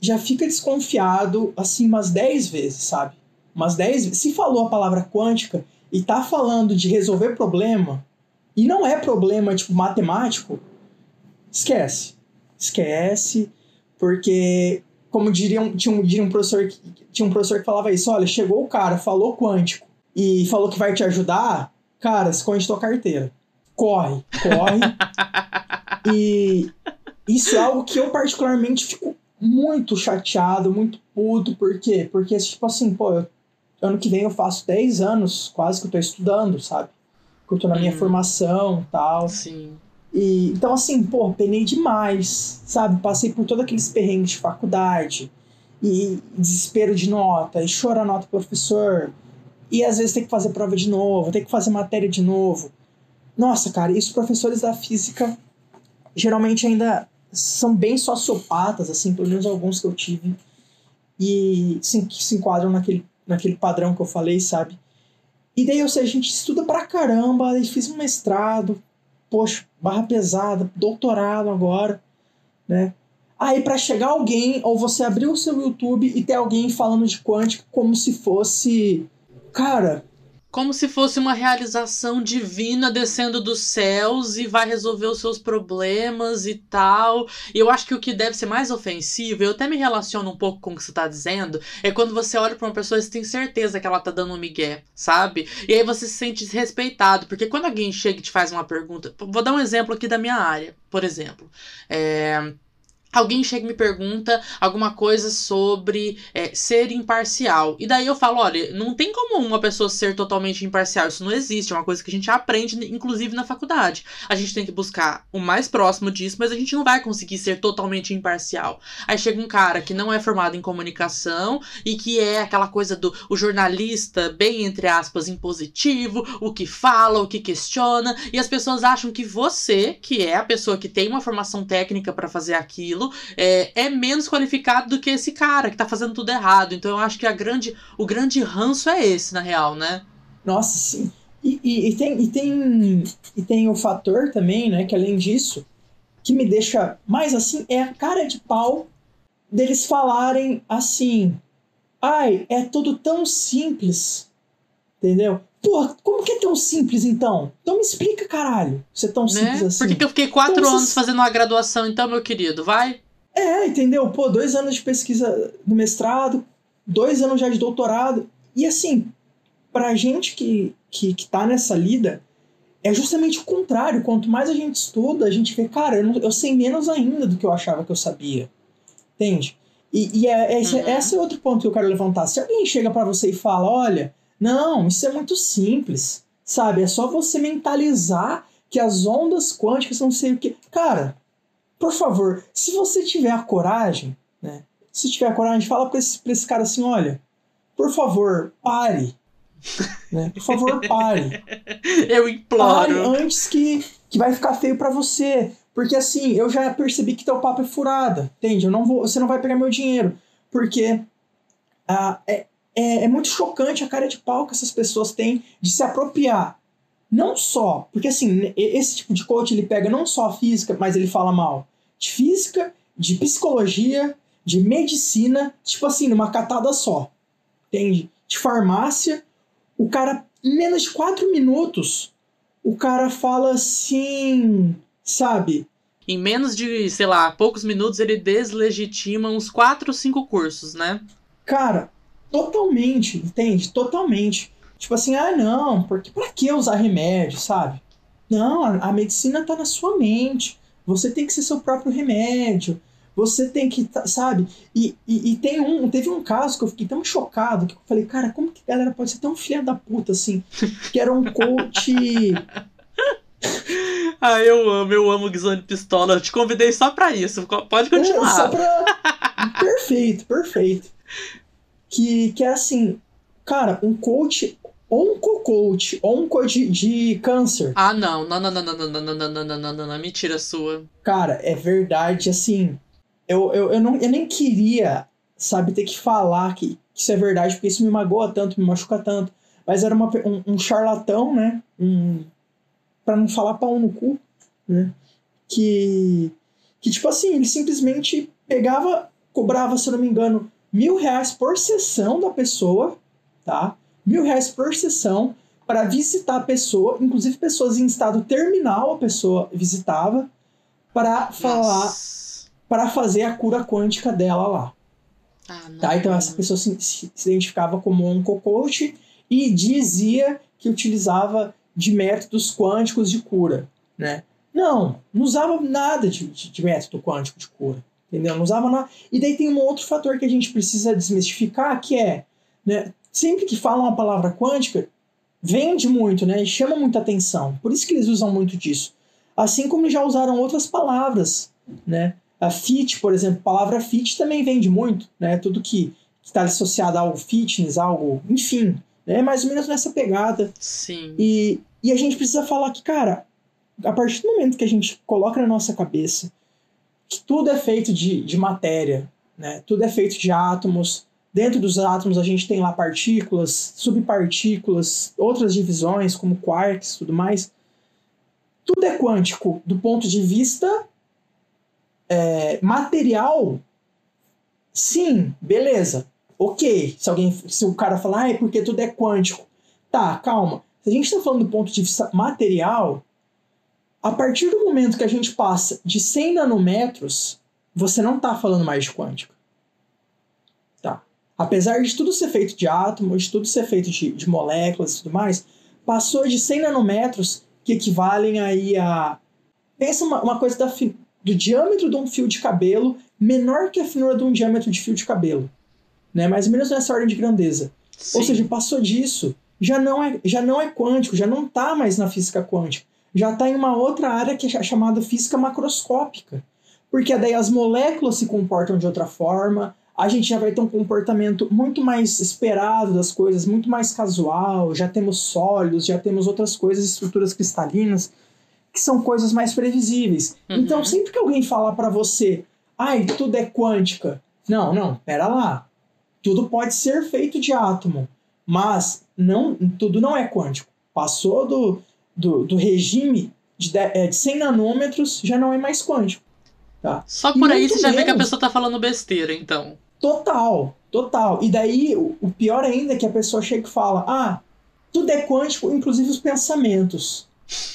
já fica desconfiado assim umas 10 vezes, sabe? Umas 10 vezes. Se falou a palavra quântica e tá falando de resolver problema, e não é problema tipo matemático, esquece esquece, porque, como diriam, tinha um, diria um professor que, tinha um professor que falava isso, olha, chegou o cara, falou quântico e falou que vai te ajudar, cara, esconde tua carteira. Corre, corre. e isso é algo que eu particularmente fico muito chateado, muito puto, por quê? Porque, tipo assim, pô, eu, ano que vem eu faço 10 anos quase que eu tô estudando, sabe? Que eu tô na minha hum. formação tal. Sim. E, então, assim, pô, penei demais, sabe? Passei por todos aqueles perrengues de faculdade, e desespero de nota, e chora a nota do professor, e às vezes tem que fazer prova de novo, tem que fazer matéria de novo. Nossa, cara, e os professores da física geralmente ainda são bem sociopatas, assim, pelo menos alguns que eu tive, e sim, que se enquadram naquele, naquele padrão que eu falei, sabe? E daí, ou seja, a gente estuda pra caramba, aí fiz um mestrado, poxa, barra pesada, doutorado agora, né? Aí para chegar alguém, ou você abrir o seu YouTube e ter alguém falando de quântica como se fosse, cara, como se fosse uma realização divina descendo dos céus e vai resolver os seus problemas e tal. E eu acho que o que deve ser mais ofensivo, eu até me relaciono um pouco com o que você tá dizendo, é quando você olha para uma pessoa e você tem certeza que ela tá dando um migué, sabe? E aí você se sente desrespeitado, porque quando alguém chega e te faz uma pergunta, vou dar um exemplo aqui da minha área, por exemplo. É alguém chega e me pergunta alguma coisa sobre é, ser imparcial. E daí eu falo, olha, não tem como uma pessoa ser totalmente imparcial, isso não existe, é uma coisa que a gente aprende, inclusive na faculdade. A gente tem que buscar o mais próximo disso, mas a gente não vai conseguir ser totalmente imparcial. Aí chega um cara que não é formado em comunicação e que é aquela coisa do o jornalista, bem entre aspas, impositivo, o que fala, o que questiona, e as pessoas acham que você, que é a pessoa que tem uma formação técnica para fazer aquilo, aquilo, é, é menos qualificado do que esse cara que tá fazendo tudo errado. Então eu acho que a grande, o grande ranço é esse, na real, né? Nossa, sim. E, e, e, tem, e, tem, e tem o fator também, né, que além disso, que me deixa mais assim, é a cara de pau deles falarem assim, ai, é tudo tão simples, entendeu? Pô, como que é tão simples então? Então me explica, caralho. Se é tão né? simples assim. Por que, que eu fiquei quatro então, anos fazendo uma graduação, então, meu querido? Vai? É, entendeu? Pô, dois anos de pesquisa no mestrado, dois anos já de doutorado. E assim, pra gente que, que, que tá nessa lida, é justamente o contrário. Quanto mais a gente estuda, a gente vê, cara, eu, não, eu sei menos ainda do que eu achava que eu sabia. Entende? E, e é, é, esse, uhum. esse é outro ponto que eu quero levantar. Se alguém chega para você e fala, olha, não, isso é muito simples, sabe? É só você mentalizar que as ondas quânticas não sei o que. Cara, por favor, se você tiver a coragem, né? Se tiver a coragem, fala pra esse, pra esse cara assim: olha, por favor, pare. né? Por favor, pare. Eu imploro. Pare antes que, que vai ficar feio para você. Porque assim, eu já percebi que teu papo é furada, entende? Eu não vou, você não vai pegar meu dinheiro. Porque ah, é, é, é muito chocante a cara de pau que essas pessoas têm de se apropriar. Não só, porque assim, esse tipo de coach ele pega não só a física, mas ele fala mal de física, de psicologia, de medicina, tipo assim, numa catada só. Entende? De farmácia, o cara, em menos de quatro minutos, o cara fala assim, sabe? Em menos de, sei lá, poucos minutos ele deslegitima uns quatro, cinco cursos, né? Cara, Totalmente, entende? Totalmente. Tipo assim, ah, não, porque pra que usar remédio, sabe? Não, a, a medicina tá na sua mente. Você tem que ser seu próprio remédio. Você tem que, tá, sabe? E, e, e, tem um, teve um caso que eu fiquei tão chocado que eu falei, cara, como que a galera pode ser tão filha da puta assim? Que era um coach. ah, eu amo, eu amo Guizone Pistola. Eu te convidei só pra isso. Pode continuar. É, só pra. perfeito, perfeito que, que é assim, cara, um coach onco-coach, onco de, de câncer. Ah, não, não, não, não, não, não, não, não, não, não, não, não, não, mentira sua. Cara, é verdade, assim, eu, eu, eu, não, eu nem queria, sabe, ter que falar que, que isso é verdade, porque isso me magoa tanto, me machuca tanto, mas era uma, um, um charlatão, né, um, pra não falar pau no cu, né, que, que, tipo assim, ele simplesmente pegava, cobrava, se eu não me engano, mil reais por sessão da pessoa, tá? Mil reais por sessão para visitar a pessoa, inclusive pessoas em estado terminal a pessoa visitava para falar, para fazer a cura quântica dela lá. Ah, tá? Então essa pessoa se, se, se identificava como um coach e dizia que utilizava de métodos quânticos de cura, né? Não, não usava nada de, de, de método quântico de cura. Entendeu? Não usava nada. E daí tem um outro fator que a gente precisa desmistificar, que é, né, sempre que falam a palavra quântica, vende muito, né? E chama muita atenção. Por isso que eles usam muito disso. Assim como já usaram outras palavras, né? A fit, por exemplo, a palavra fit também vende muito, né? Tudo que está associado a algo fitness, algo, enfim, né? É mais ou menos nessa pegada. Sim. E, e a gente precisa falar que, cara, a partir do momento que a gente coloca na nossa cabeça que tudo é feito de, de matéria, né? tudo é feito de átomos. Dentro dos átomos a gente tem lá partículas, subpartículas, outras divisões como quarks, tudo mais. Tudo é quântico do ponto de vista é, material. Sim, beleza, ok. Se alguém, se o cara falar, ah, é porque tudo é quântico, tá, calma. Se a gente está falando do ponto de vista material, a partir do momento que a gente passa de 100 nanômetros, você não está falando mais de quântica. Tá? Apesar de tudo ser feito de átomos, de tudo ser feito de, de moléculas e tudo mais, passou de 100 nanômetros que equivalem aí a. Pensa uma, uma coisa da. Fi... do diâmetro de um fio de cabelo menor que a finura de um diâmetro de fio de cabelo. Né? Mais ou menos nessa ordem de grandeza. Sim. Ou seja, passou disso, já não é, já não é quântico, já não está mais na física quântica. Já está em uma outra área que é chamada física macroscópica. Porque daí as moléculas se comportam de outra forma, a gente já vai ter um comportamento muito mais esperado das coisas, muito mais casual, já temos sólidos, já temos outras coisas, estruturas cristalinas, que são coisas mais previsíveis. Uhum. Então, sempre que alguém falar para você, ai, tudo é quântica. Não, não, pera lá. Tudo pode ser feito de átomo, mas não, tudo não é quântico. Passou do, do, do regime de, é, de 100 nanômetros, já não é mais quântico. Tá? Só por aí você já menos, vê que a pessoa tá falando besteira, então. Total, total. E daí, o, o pior ainda é que a pessoa chega e fala: ah, tudo é quântico, inclusive os pensamentos.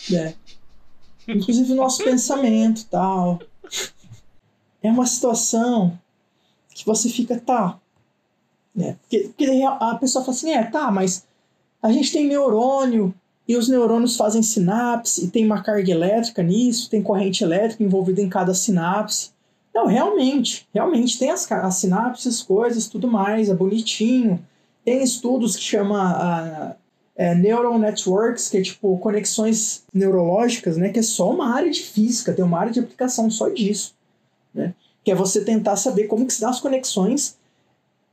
Né? Inclusive o nosso pensamento tal. É uma situação que você fica, tá. Né? Porque, porque a pessoa fala assim, é, tá, mas a gente tem neurônio e os neurônios fazem sinapse e tem uma carga elétrica nisso, tem corrente elétrica envolvida em cada sinapse. Não, realmente, realmente tem as, as sinapses, coisas, tudo mais, é bonitinho. Tem estudos que chama a, é, neural networks, que é tipo conexões neurológicas, né? Que é só uma área de física, tem uma área de aplicação só disso, né? Que é você tentar saber como que se dá as conexões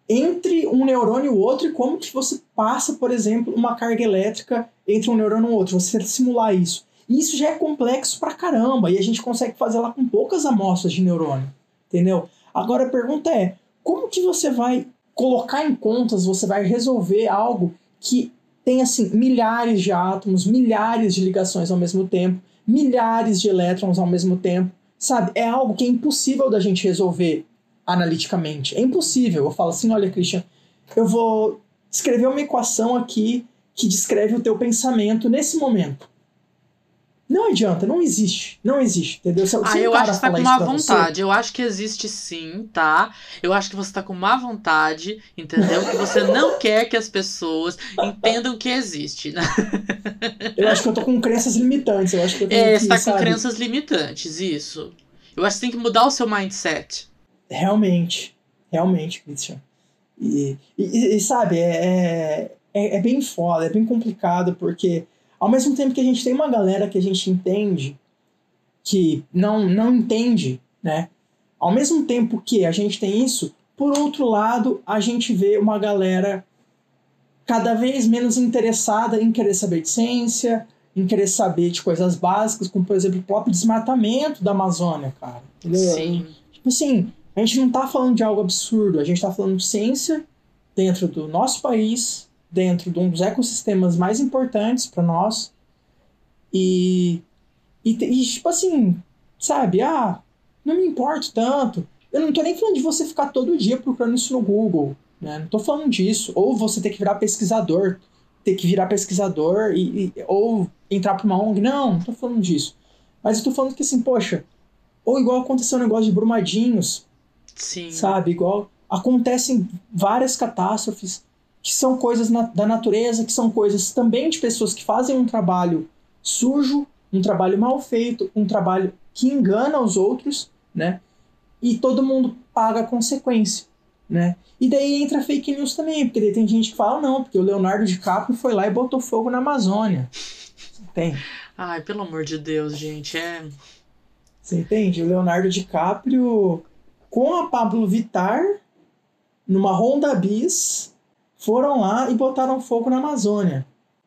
entre um neurônio e o outro e como que você passa, por exemplo, uma carga elétrica entre um neurônio e outro, você simular isso. E isso já é complexo pra caramba e a gente consegue fazer lá com poucas amostras de neurônio, entendeu? Agora a pergunta é, como que você vai colocar em contas, você vai resolver algo que tem assim milhares de átomos, milhares de ligações ao mesmo tempo, milhares de elétrons ao mesmo tempo, sabe? É algo que é impossível da gente resolver analiticamente. É impossível. Eu falo assim, olha, Christian, eu vou escrever uma equação aqui que descreve o teu pensamento nesse momento. Não adianta, não existe. Não existe, entendeu? Se, ah, eu acho que você tá com má vontade. Você... Eu acho que existe sim, tá? Eu acho que você tá com má vontade, entendeu? que você não quer que as pessoas entendam que existe, né? eu acho que eu tô com crenças limitantes. Eu acho que eu tenho é, que, você tá sabe? com crenças limitantes, isso. Eu acho que você tem que mudar o seu mindset. Realmente. Realmente, Christian. E, e, e sabe, é, é, é bem foda, é bem complicado, porque ao mesmo tempo que a gente tem uma galera que a gente entende que não, não entende, né? Ao mesmo tempo que a gente tem isso, por outro lado, a gente vê uma galera cada vez menos interessada em querer saber de ciência, em querer saber de coisas básicas, como por exemplo o próprio desmatamento da Amazônia, cara. Entendeu? Sim. Tipo assim, a gente não tá falando de algo absurdo, a gente tá falando de ciência dentro do nosso país, dentro de um dos ecossistemas mais importantes para nós. E, e, e, tipo assim, sabe? Ah, não me importo tanto. Eu não tô nem falando de você ficar todo dia procurando isso no Google. Né? Não tô falando disso. Ou você ter que virar pesquisador. Ter que virar pesquisador e, e ou entrar pra uma ONG. Não, não tô falando disso. Mas eu falando que assim, poxa, ou igual aconteceu o um negócio de Brumadinhos. Sim. Sabe? Igual acontecem várias catástrofes que são coisas na, da natureza, que são coisas também de pessoas que fazem um trabalho sujo, um trabalho mal feito, um trabalho que engana os outros, né? E todo mundo paga a consequência, né? E daí entra fake news também, porque daí tem gente que fala, não, porque o Leonardo DiCaprio foi lá e botou fogo na Amazônia. Tem. Ai, pelo amor de Deus, gente, é... Você entende? O Leonardo DiCaprio com a Pablo Vittar numa Honda Bis foram lá e botaram fogo na Amazônia.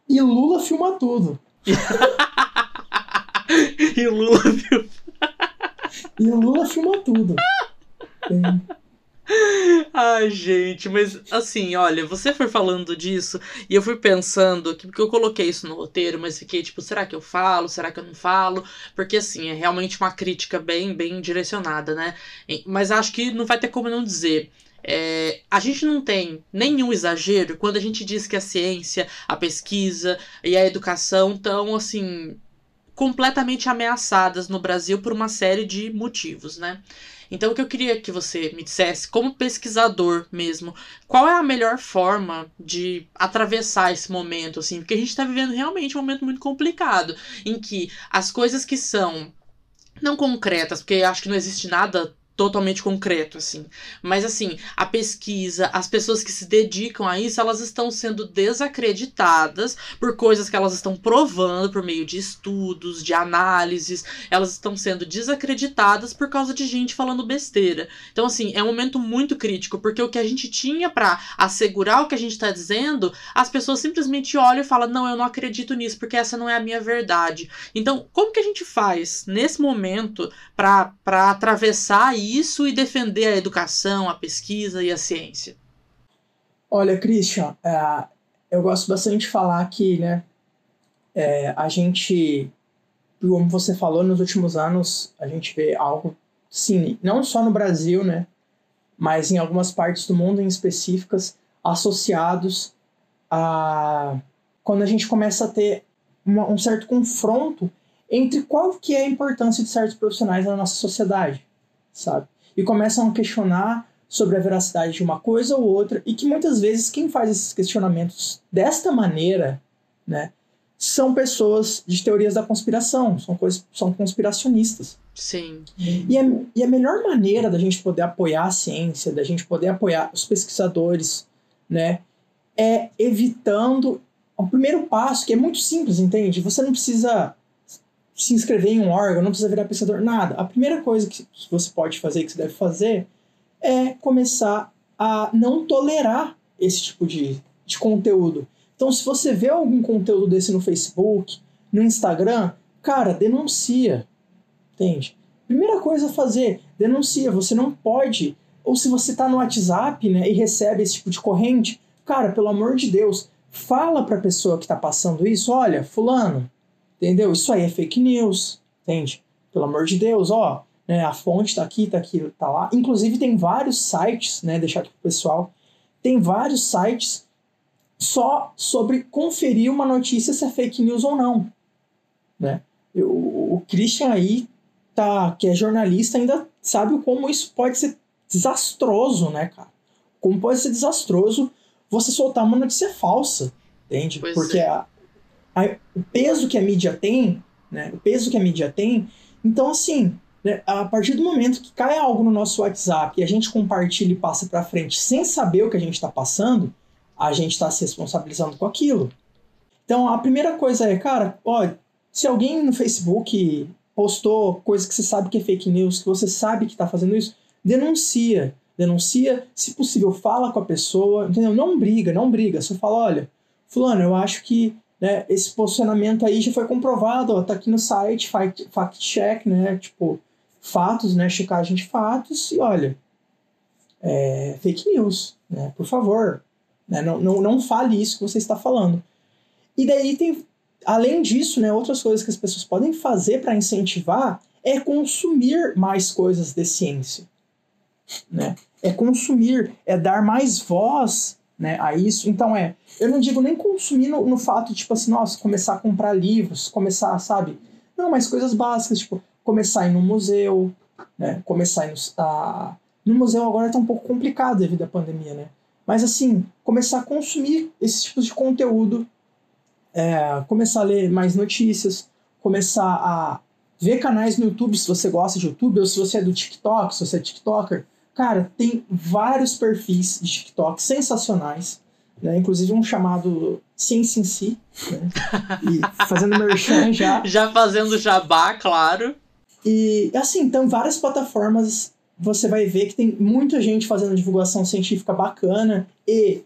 E Lula filma tudo. e Lula filma. e Lula filma tudo. Tem. Ai, gente, mas assim, olha, você foi falando disso e eu fui pensando que porque eu coloquei isso no roteiro, mas fiquei tipo, será que eu falo? Será que eu não falo? Porque assim, é realmente uma crítica bem, bem direcionada, né? Mas acho que não vai ter como não dizer. É, a gente não tem nenhum exagero quando a gente diz que a ciência, a pesquisa e a educação estão, assim, completamente ameaçadas no Brasil por uma série de motivos, né? Então, o que eu queria que você me dissesse, como pesquisador mesmo, qual é a melhor forma de atravessar esse momento, assim? Porque a gente está vivendo realmente um momento muito complicado, em que as coisas que são não concretas, porque acho que não existe nada totalmente concreto, assim. Mas, assim, a pesquisa, as pessoas que se dedicam a isso, elas estão sendo desacreditadas por coisas que elas estão provando por meio de estudos, de análises. Elas estão sendo desacreditadas por causa de gente falando besteira. Então, assim, é um momento muito crítico, porque o que a gente tinha para assegurar o que a gente tá dizendo, as pessoas simplesmente olham e falam: não, eu não acredito nisso, porque essa não é a minha verdade. Então, como que a gente faz nesse momento para atravessar isso e defender a educação, a pesquisa e a ciência? Olha, Christian, é, eu gosto bastante de falar que, né, é, a gente, como você falou, nos últimos anos, a gente vê algo, sim, não só no Brasil, né, mas em algumas partes do mundo em específicas, associados a quando a gente começa a ter uma, um certo confronto entre qual que é a importância de certos profissionais na nossa sociedade sabe? E começam a questionar sobre a veracidade de uma coisa ou outra, e que muitas vezes quem faz esses questionamentos desta maneira, né, são pessoas de teorias da conspiração, são, coisas, são conspiracionistas. Sim. E a, e a melhor maneira da gente poder apoiar a ciência, da gente poder apoiar os pesquisadores, né, é evitando o primeiro passo, que é muito simples, entende? Você não precisa se inscrever em um órgão, não precisa virar pesquisador, nada. A primeira coisa que, que você pode fazer, que você deve fazer, é começar a não tolerar esse tipo de, de conteúdo. Então, se você vê algum conteúdo desse no Facebook, no Instagram, cara, denuncia. Entende? Primeira coisa a fazer, denuncia. Você não pode. Ou se você está no WhatsApp né, e recebe esse tipo de corrente, cara, pelo amor de Deus, fala para a pessoa que está passando isso: olha, Fulano, Entendeu? Isso aí é fake news, entende? Pelo amor de Deus, ó, né, a fonte tá aqui, tá aqui, tá lá. Inclusive tem vários sites, né, deixar aqui pro pessoal, tem vários sites só sobre conferir uma notícia se é fake news ou não, né? Eu, o Christian aí tá, que é jornalista, ainda sabe como isso pode ser desastroso, né, cara? Como pode ser desastroso você soltar uma notícia falsa, entende? Pois Porque é. a, a, o peso que a mídia tem, né? O peso que a mídia tem. Então, assim, né, a partir do momento que cai algo no nosso WhatsApp e a gente compartilha e passa para frente sem saber o que a gente está passando, a gente está se responsabilizando com aquilo. Então, a primeira coisa é, cara, ó, se alguém no Facebook postou coisa que você sabe que é fake news, que você sabe que está fazendo isso, denuncia. Denuncia, se possível, fala com a pessoa, entendeu? Não briga, não briga. Só fala, olha, fulano, eu acho que né, esse posicionamento aí já foi comprovado, ó, tá aqui no site, fact, fact check, né, tipo, fatos, né, checagem de fatos, e olha, é, fake news, né, por favor, né, não, não, não fale isso que você está falando. E daí tem, além disso, né, outras coisas que as pessoas podem fazer para incentivar é consumir mais coisas de ciência, né, é consumir, é dar mais voz né, a isso. Então é, eu não digo nem consumir no, no fato, tipo assim, nossa, começar a comprar livros, começar, sabe? Não, mas coisas básicas, tipo, começar a ir no museu, né? Começar a ir no, a, no museu agora tá um pouco complicado devido à pandemia, né? Mas assim, começar a consumir esses tipos de conteúdo, é, começar a ler mais notícias, começar a ver canais no YouTube se você gosta de YouTube, ou se você é do TikTok, se você é TikToker, Cara, tem vários perfis de TikTok sensacionais, né? Inclusive um chamado Ciência em Si, né? E fazendo merchan já. Já fazendo jabá, claro. E assim, então várias plataformas você vai ver que tem muita gente fazendo divulgação científica bacana e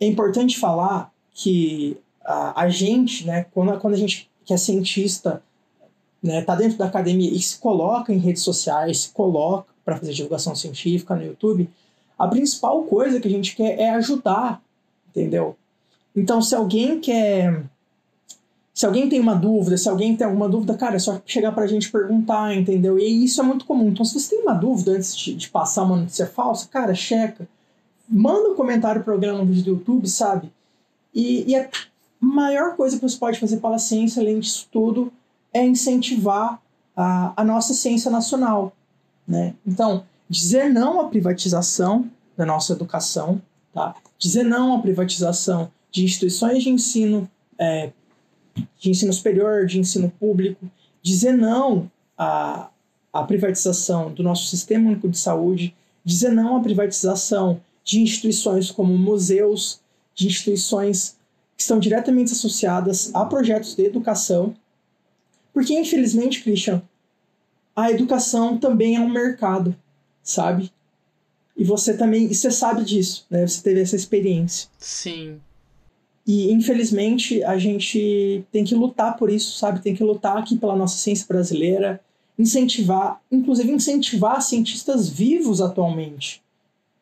é importante falar que a, a gente, né, quando, quando a gente que é cientista, né, tá dentro da academia e se coloca em redes sociais, se coloca para fazer divulgação científica no YouTube, a principal coisa que a gente quer é ajudar, entendeu? Então, se alguém quer. Se alguém tem uma dúvida, se alguém tem alguma dúvida, cara, é só chegar pra gente perguntar, entendeu? E isso é muito comum. Então, se você tem uma dúvida antes de, de passar uma notícia falsa, cara, checa. Manda um comentário pro programa no vídeo do YouTube, sabe? E, e a maior coisa que você pode fazer pela ciência, além disso tudo, é incentivar a, a nossa ciência nacional. Né? Então, dizer não à privatização da nossa educação, tá? dizer não à privatização de instituições de ensino, é, de ensino superior, de ensino público, dizer não a, à privatização do nosso sistema único de saúde, dizer não à privatização de instituições como museus, de instituições que estão diretamente associadas a projetos de educação. Porque, infelizmente, Christian, a educação também é um mercado, sabe? E você também, e você sabe disso, né? Você teve essa experiência. Sim. E infelizmente a gente tem que lutar por isso, sabe? Tem que lutar aqui pela nossa ciência brasileira, incentivar, inclusive incentivar cientistas vivos atualmente.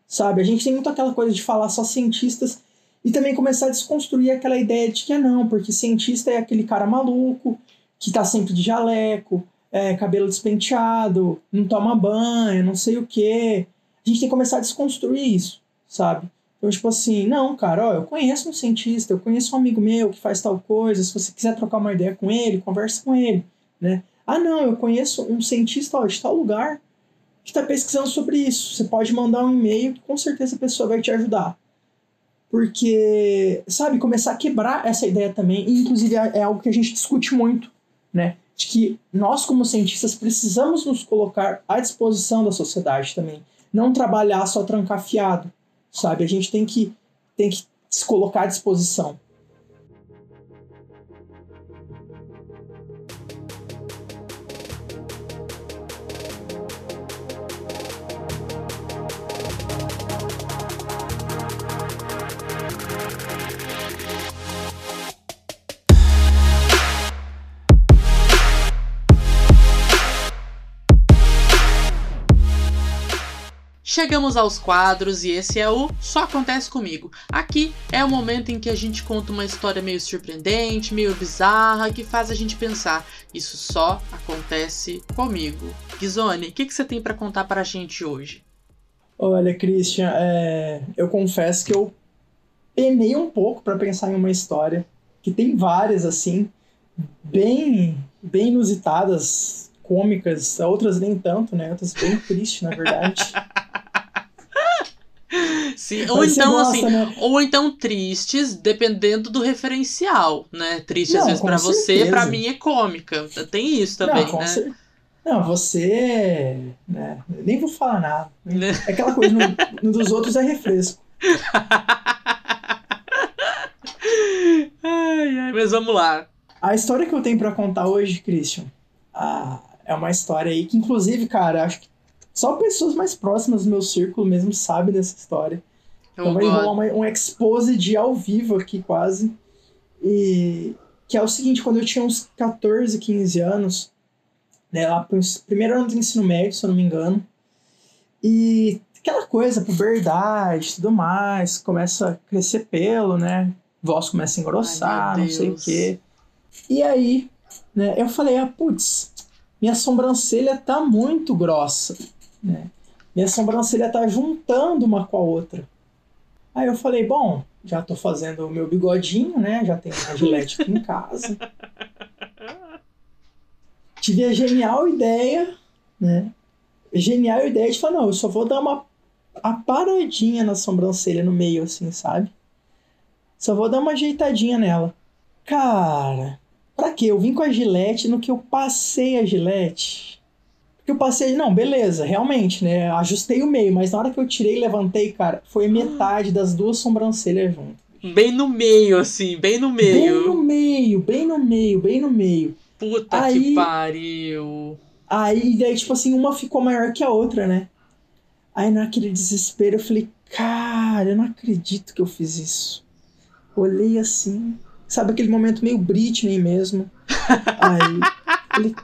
Sabe? A gente tem muito aquela coisa de falar só cientistas e também começar a desconstruir aquela ideia de que é não, porque cientista é aquele cara maluco que tá sempre de jaleco, é, cabelo despenteado, não toma banho, não sei o quê. A gente tem que começar a desconstruir isso, sabe? Então, tipo assim, não, cara, ó, eu conheço um cientista, eu conheço um amigo meu que faz tal coisa, se você quiser trocar uma ideia com ele, conversa com ele, né? Ah, não, eu conheço um cientista ó, de tal lugar que está pesquisando sobre isso. Você pode mandar um e-mail que com certeza a pessoa vai te ajudar. Porque, sabe, começar a quebrar essa ideia também, inclusive é, é algo que a gente discute muito, né? De que nós, como cientistas, precisamos nos colocar à disposição da sociedade também. Não trabalhar só trancafiado sabe? A gente tem que, tem que se colocar à disposição. Chegamos aos quadros e esse é o Só Acontece Comigo. Aqui é o momento em que a gente conta uma história meio surpreendente, meio bizarra, que faz a gente pensar: isso só acontece comigo. Gizone, o que, que você tem para contar para a gente hoje? Olha, Christian, é... eu confesso que eu penei um pouco para pensar em uma história, que tem várias assim, bem, bem inusitadas, cômicas, outras nem tanto, né? Outras bem tristes, na verdade. Sim, ou então, gosta, assim, né? ou então tristes, dependendo do referencial, né? Triste não, às vezes pra certeza. você, pra mim é cômica. Tem isso também, não, né? Cer... Não, você. Né? Nem vou falar nada. É aquela coisa, no, no dos outros é refresco. ai, ai, mas vamos lá. A história que eu tenho para contar hoje, Christian, ah, é uma história aí que, inclusive, cara, acho que só pessoas mais próximas do meu círculo mesmo sabem dessa história. Oh, então vai rolar uma, um expose de ao vivo aqui quase. E que é o seguinte, quando eu tinha uns 14, 15 anos, né, lá pro primeiro ano do ensino médio, se eu não me engano, e aquela coisa, puberdade tudo mais, começa a crescer pelo, né? Voz começa a engrossar, Ai, não sei o quê. E aí, né, eu falei, ah, putz, minha sobrancelha tá muito grossa. Né? Minha sobrancelha tá juntando uma com a outra. Aí eu falei, bom, já tô fazendo o meu bigodinho, né? Já tenho uma gilete aqui em casa. Tive a genial ideia, né? Genial ideia de falar, não, eu só vou dar uma a paradinha na sobrancelha no meio, assim, sabe? Só vou dar uma ajeitadinha nela. Cara, pra quê? Eu vim com a gilete no que eu passei a gilete que eu passei, não, beleza, realmente, né? Ajustei o meio, mas na hora que eu tirei e levantei, cara, foi metade das duas sobrancelhas junto. Bem no meio, assim, bem no meio. Bem no meio, bem no meio, bem no meio. Puta aí, que pariu. Aí, daí, tipo assim, uma ficou maior que a outra, né? Aí, naquele desespero, eu falei, cara, eu não acredito que eu fiz isso. Olhei assim, sabe aquele momento meio Britney mesmo. Aí, falei,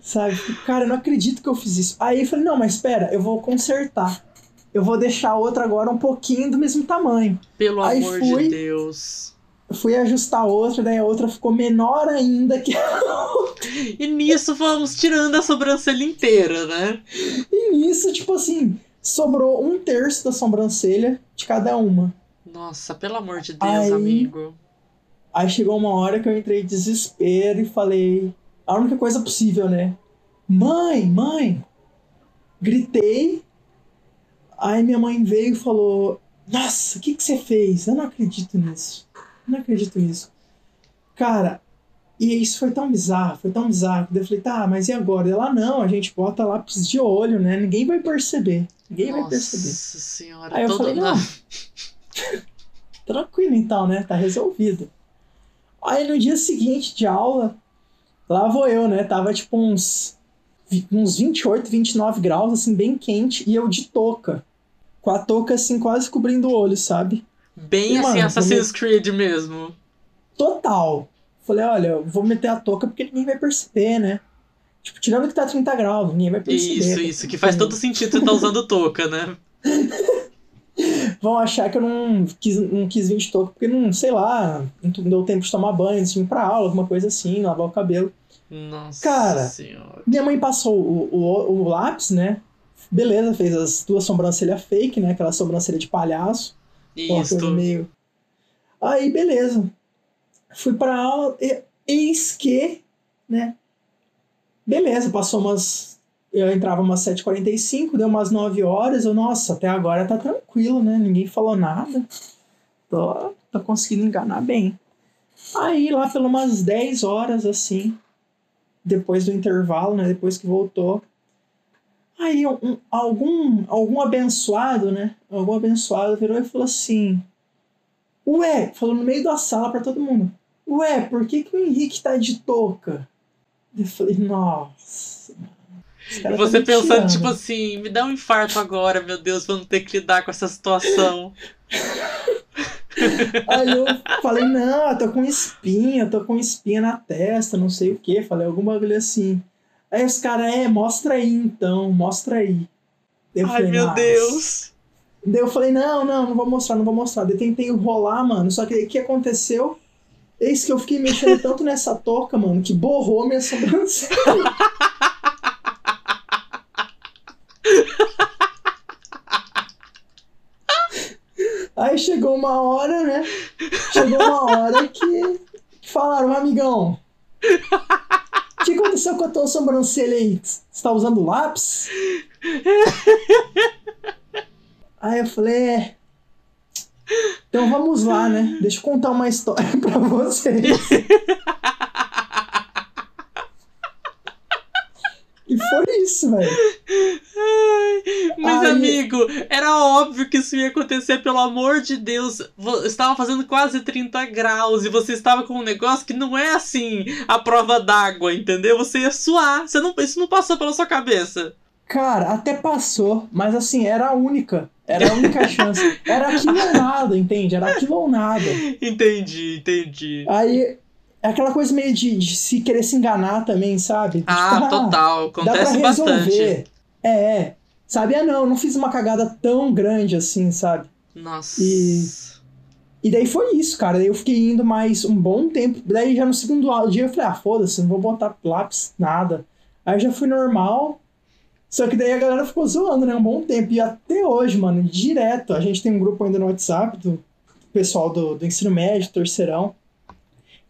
Sabe? Cara, eu não acredito que eu fiz isso. Aí eu falei, não, mas espera, eu vou consertar. Eu vou deixar a outra agora um pouquinho do mesmo tamanho. Pelo Aí amor fui, de Deus. Fui ajustar a outra, daí a outra ficou menor ainda que a outra. E nisso vamos tirando a sobrancelha inteira, né? E nisso, tipo assim, sobrou um terço da sobrancelha de cada uma. Nossa, pelo amor de Deus, aí, amigo. Aí chegou uma hora que eu entrei em desespero e falei: a única coisa possível, né? Mãe, mãe! Gritei. Aí minha mãe veio e falou: Nossa, o que, que você fez? Eu não acredito nisso. Eu não acredito nisso. Cara, E isso foi tão bizarro, foi tão bizarro. Eu falei, tá, mas e agora? Ela, não, a gente bota lápis de olho, né? Ninguém vai perceber. Ninguém Nossa vai perceber. senhora, Aí eu falei, não. Tranquilo então, né? Tá resolvido. Aí no dia seguinte de aula, lá vou eu, né? Tava tipo uns, uns 28, 29 graus, assim, bem quente, e eu de touca. Com a touca, assim, quase cobrindo o olho, sabe? Bem E, assim, mano, Assassin's Creed mesmo. Total. Falei, olha, eu vou meter a touca porque ninguém vai perceber, né? Tipo, tirando que tá 30 graus, ninguém vai perceber. Isso, isso, que faz todo sentido você tá usando touca, né? Vão achar que eu não quis, não quis vir de touca porque não, sei lá, não deu tempo de tomar banho ir pra aula, alguma coisa assim, lavar o cabelo. Nossa Cara, senhora. Minha mãe passou o, o, o lápis, né? Beleza, fez as duas sobrancelhas fake, né? Aquela sobrancelha de palhaço. Coisa meio. Aí, beleza. Fui pra aula, e, eis que, né? Beleza, passou umas. Eu entrava umas 7h45, deu umas 9 horas. Eu, nossa, até agora tá tranquilo, né? Ninguém falou nada. Tô, tô conseguindo enganar bem. Aí, lá pelas umas 10 horas, assim, depois do intervalo, né? Depois que voltou. Aí um- algum, algum abençoado, né? Algum abençoado virou e falou assim: Ué, falou no meio da sala pra todo mundo: Ué, por que, que o Henrique tá de touca? Eu falei: Nossa. E tá você me pensando, tirando." tipo assim, me dá um infarto agora, meu Deus, vamos ter que lidar com essa situação. Aí eu falei: Não, eu tô com espinha, eu tô com espinha na testa, não sei o que. Falei algum bagulho assim. Aí os caras: É, mostra aí então, mostra aí. Eu Ai, falei, meu. Deus. Daí eu falei, não, não, não vou mostrar, não vou mostrar. Daí tentei enrolar, mano. Só que o que aconteceu? Eis que eu fiquei mexendo tanto nessa touca, mano, que borrou minha sobrancelha. Chegou uma hora, né? Chegou uma hora que falaram, amigão, o que aconteceu com a tua sobrancelha aí? Você tá usando lápis? Aí eu falei, é. Então vamos lá, né? Deixa eu contar uma história pra vocês. E foi isso, velho. Ai, mas, Aí- amigo, era óbvio que isso ia acontecer, pelo amor de Deus. Estava fazendo quase 30 graus e você estava com um negócio que não é assim a prova d'água, entendeu? Você ia suar. Você não, isso não passou pela sua cabeça. Cara, até passou, mas assim, era a única. Era a única chance. Era aquilo ou nada, entende? Era aquilo ou nada. Entendi, entendi. Aí, é aquela coisa meio de, de se querer se enganar também, sabe? Ah, Tipo, total. Dá pra Acontece bastante. resolver. É, é. Sabe? Ah, não, eu não fiz uma cagada tão grande assim, sabe? Nossa. E- E daí foi isso, cara. Daí eu fiquei indo mais um bom tempo. Daí já no segundo dia eu falei, ah, foda-se, não vou botar lápis, nada. Aí já fui normal. Só que daí a galera ficou zoando, né? Um bom tempo. E até hoje, mano, direto. A gente tem um grupo ainda no WhatsApp do pessoal do, do ensino médio, terceirão.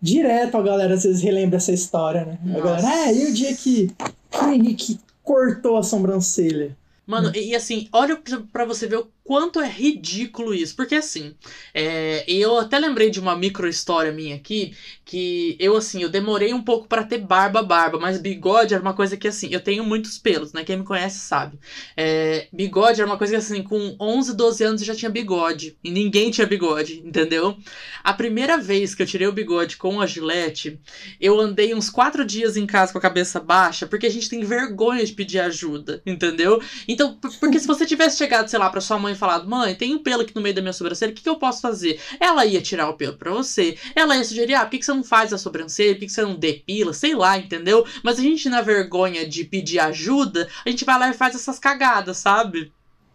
Direto a galera às vezes relembra essa história, né? A galera, é, e o dia que, que o Henrique cortou a sobrancelha? Mano, e, e assim, olha pra você ver o quanto é ridículo isso. Porque assim, é, eu até lembrei de uma micro história minha aqui, que eu assim, eu demorei um pouco pra ter barba, barba, mas bigode era uma coisa que assim, eu tenho muitos pelos, né? Quem me conhece sabe. É, bigode era uma coisa que assim, com 11, 12 anos eu já tinha bigode. E ninguém tinha bigode, entendeu? A primeira vez que eu tirei o bigode com a gilete, eu andei uns quatro dias em casa com a cabeça baixa, porque a gente tem vergonha de pedir ajuda, entendeu? Então, por- porque se você tivesse chegado, sei lá, pra sua mãe falado, mãe, tem um pelo aqui no meio da minha sobrancelha, o que, que eu posso fazer? Ela ia tirar o pelo pra você, ela ia sugerir, ah, por que, que você não faz a sobrancelha, por que, que você não depila, sei lá, entendeu? Mas a gente, na vergonha de pedir ajuda, a gente vai lá e faz essas cagadas, sabe?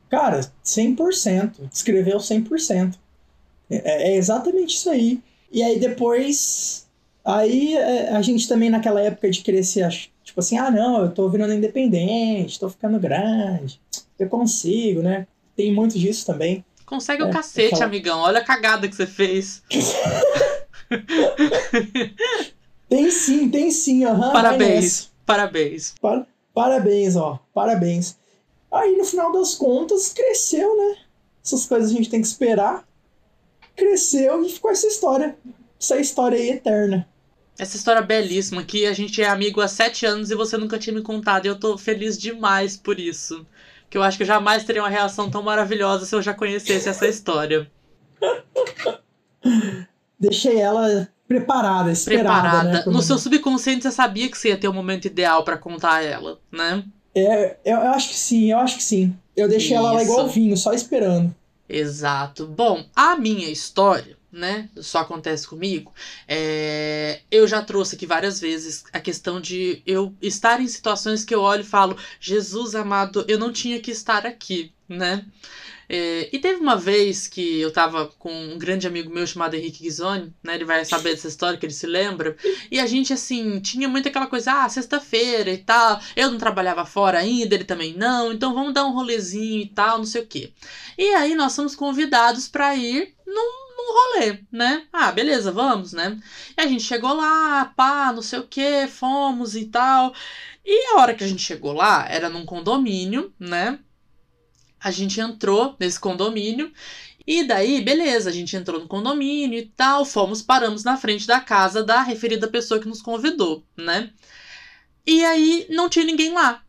Cara, 100%. Descreveu 100%. É, é exatamente isso aí. E aí depois. Aí é, a gente também naquela época de ach- Tipo assim, ah não, eu tô virando independente, tô ficando grande, eu consigo, né? Tem muito disso também. Consegue o É, cacete, aquela- amigão. Olha a cagada que você fez. Tem sim, tem sim, nessa. Parabéns. Parabéns. Pa- Parabéns, ó. Parabéns. Aí, no final das contas, cresceu, né? Essas coisas a gente tem que esperar. Cresceu e ficou essa história. Essa história aí eterna. essa história belíssima que a gente é amigo há sete anos e você nunca tinha me contado. E eu tô feliz demais por isso. Que eu acho que eu jamais teria uma reação tão maravilhosa se eu já conhecesse essa história. Deixei ela preparada, esperada. Preparada. Né, no seu subconsciente você sabia que você ia ter o momento ideal para contar ela, né? É, eu, eu, acho que sim, eu acho que sim. Eu deixei Isso. ela lá igual vinho, só esperando. Exato. Bom, a minha história, né? Só acontece comigo. É, eu já trouxe aqui várias vezes a questão de eu estar em situações que eu olho e falo, Jesus amado, eu não tinha que estar aqui, né? É, e teve uma vez que eu tava com um grande amigo meu chamado Henrique Ghisoni, né? Ele vai saber dessa história, que ele se lembra. E a gente, assim, tinha muito aquela coisa, ah, sexta-feira e tal. Eu não trabalhava fora ainda, ele também não. Então vamos dar um rolezinho e tal, não sei o quê. E aí nós somos convidados para ir num num rolê, né? Ah, beleza, vamos, né? E a gente chegou lá, pá, não sei o que, fomos e tal. E a hora que a gente chegou lá, era num condomínio, né? a gente entrou nesse condomínio e daí, beleza, a gente entrou no condomínio e tal, fomos, paramos na frente da casa da referida pessoa que nos convidou, né? E aí não tinha ninguém lá,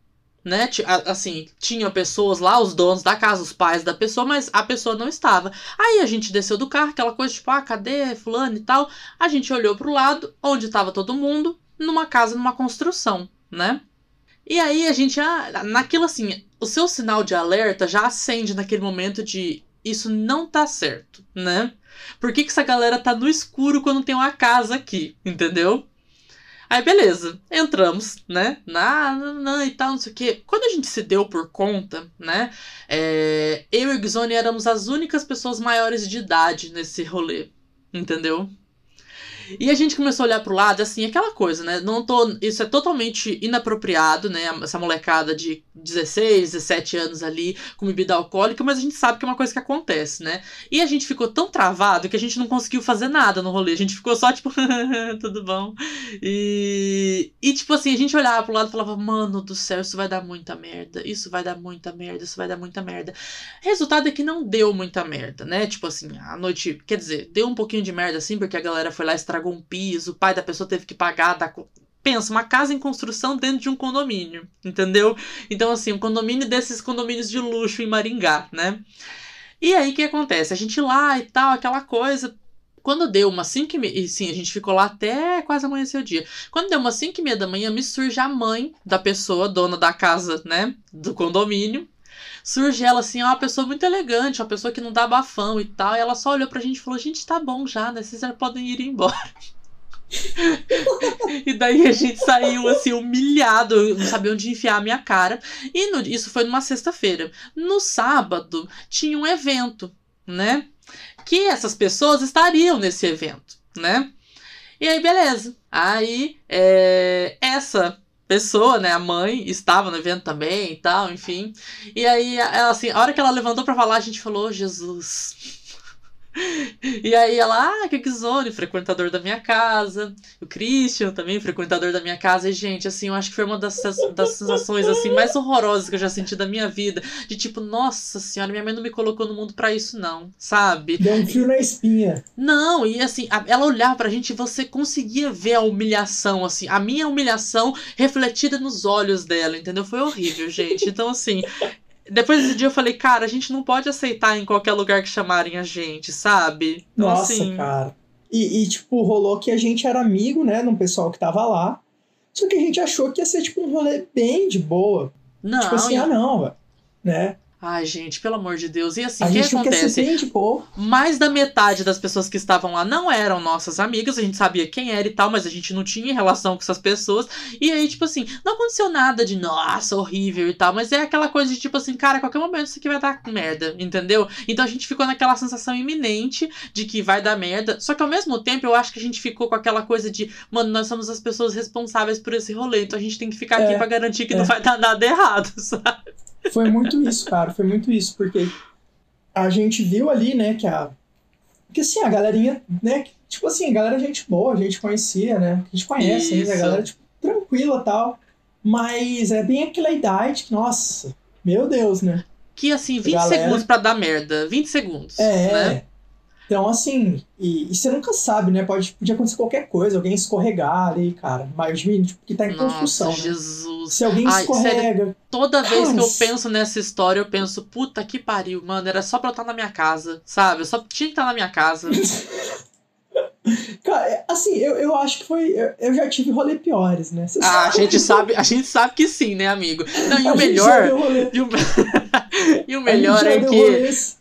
né? Assim, tinha pessoas lá, os donos da casa, os pais da pessoa, mas a pessoa não estava. Aí a gente desceu do carro, aquela coisa tipo, ah, cadê fulano e tal? A gente olhou pro lado, onde estava todo mundo, numa casa, numa construção, né? E aí a gente, ah, naquilo assim, o seu sinal de alerta já acende naquele momento de isso não tá certo, né? Por que, que essa galera tá no escuro quando tem uma casa aqui, entendeu? Aí beleza, entramos, né? Na, na, na e tal, não sei o quê. Quando a gente se deu por conta, né? É, eu e o Gizone éramos as únicas pessoas maiores de idade nesse rolê, entendeu? E a gente começou a olhar pro lado, assim, aquela coisa, né? Não tô, isso é totalmente inapropriado, né? Essa molecada de 16, 17 anos ali com bebida alcoólica, mas a gente sabe que é uma coisa que acontece, né? E a gente ficou tão travado que a gente não conseguiu fazer nada no rolê. A gente ficou só tipo, tudo bom. E, e tipo assim, a gente olhava pro lado e falava, mano do céu, isso vai dar muita merda. Isso vai dar muita merda, isso vai dar muita merda. Resultado é que não deu muita merda, né? Tipo assim, a noite, quer dizer, deu um pouquinho de merda assim, porque a galera foi lá estragar estragou um piso, o pai da pessoa teve que pagar da pensa, uma casa em construção dentro de um condomínio, entendeu? Então, assim, um condomínio desses condomínios de luxo em Maringá, né? E aí, o que acontece? A gente lá e tal, aquela coisa. Quando deu umas 5 e meia. Sim, a gente ficou lá até quase amanhecer o dia. Quando deu umas 5 e meia da manhã, me surge a mãe da pessoa, dona da casa, né? Do condomínio. Surge ela assim, é uma pessoa muito elegante, uma pessoa que não dá bafão e tal. E ela só olhou pra gente e falou: gente, tá bom já, né? Vocês já podem ir embora. e daí a gente saiu assim, humilhado, não sabia onde enfiar a minha cara. E no, isso foi numa sexta-feira. No sábado tinha um evento, né? Que essas pessoas estariam nesse evento, né? E aí, beleza. Aí, é, essa pessoa, né, a mãe, estava no evento também e tal, enfim. E aí, ela, assim, a hora que ela levantou para falar, a gente falou, Jesus. E aí ela, ah, que Zone, frequentador da minha casa. O Christian também, frequentador da minha casa. E, gente, assim, eu acho que foi uma das, das sensações, assim, mais horrorosas que eu já senti da minha vida. De tipo, nossa senhora, minha mãe não me colocou no mundo para isso, não, sabe? Deu um fio na espinha. Não, e assim, ela olhava pra gente e você conseguia ver a humilhação, assim, a minha humilhação refletida nos olhos dela, entendeu? Foi horrível, gente. Então, assim, depois desse dia eu falei, cara, a gente não pode aceitar em qualquer lugar que chamarem a gente, sabe? Então, Nossa, assim... cara. E, e, tipo, rolou que a gente era amigo, né, de um pessoal que tava lá. Só que a gente achou que ia ser, tipo, um rolê bem de boa. Não. Tipo assim, ah, não, velho. Né? Ai, gente, pelo amor de Deus. E assim, o que acontece? Mais da metade das pessoas que estavam lá não eram nossas amigas, a gente sabia quem era e tal, mas a gente não tinha relação com essas pessoas. E aí, tipo assim, não aconteceu nada de nossa, horrível e tal, mas é aquela coisa de tipo assim, cara, a qualquer momento isso aqui vai dar merda, entendeu? Então a gente ficou naquela sensação iminente de que vai dar merda. Só que ao mesmo tempo eu acho que a gente ficou com aquela coisa de, mano, nós somos as pessoas responsáveis por esse rolê, então a gente tem que ficar é, aqui para garantir que é. não vai dar nada errado, sabe? Foi muito isso, cara. Foi muito isso, porque a gente viu ali, né, que a. Que assim, a galerinha, né? Tipo assim, a galera gente boa, a gente conhecia, né? A gente conhece ainda, a galera, tipo, tranquila tal. Mas é bem aquela idade que, nossa, meu Deus, né? Que assim, 20 galera... segundos para dar merda. 20 segundos. É. Né? Então, assim, e, e, você nunca sabe, né? Pode, podia acontecer qualquer coisa, alguém escorregar ali, cara. Mas, tipo, que tá em Nossa, construção. Né? Jesus. Se alguém Ai, escorrega. sério, toda vez que eu penso nessa história, eu penso, puta que pariu, mano, era só pra eu estar na minha casa, sabe? Eu só tinha que estar na minha casa. Cara, é, assim, eu, eu acho que foi. Eu, já tive rolê piores, né? Você Ah, a gente sabe, a gente sabe que sim, né, amigo? Não, e A o melhor. E o, e o melhor é que.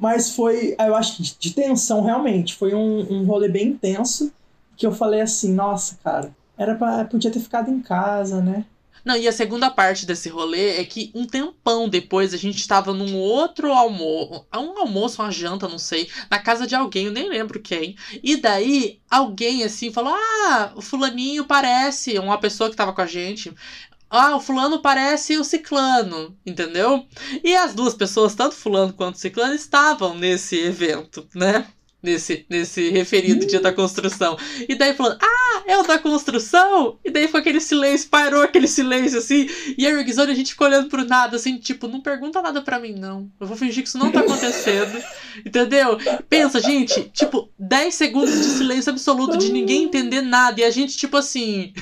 Mas foi, eu acho de, de tensão, realmente. Foi um, um rolê bem intenso. Que eu falei assim, nossa, cara, era pra, podia ter ficado em casa, né? Não, e a segunda parte desse rolê é que um tempão depois a gente tava num outro almoço, um almoço, uma janta, não sei, na casa de alguém, eu nem lembro quem. E daí alguém assim falou: "Ah, o fulaninho parece uma pessoa que tava com a gente. Ah, o fulano parece o ciclano, entendeu? E as duas pessoas, tanto fulano quanto ciclano, estavam nesse evento, né? Nesse, nesse referido dia da construção. E daí falando, ah, é o da construção? E daí foi aquele silêncio, parou aquele silêncio assim. E a Ergzone a gente ficou olhando pro nada, assim, tipo, não pergunta nada pra mim, não. Eu vou fingir que isso não tá acontecendo. Entendeu? Pensa, gente, tipo, 10 segundos de silêncio absoluto, de ninguém entender nada. E a gente, tipo assim.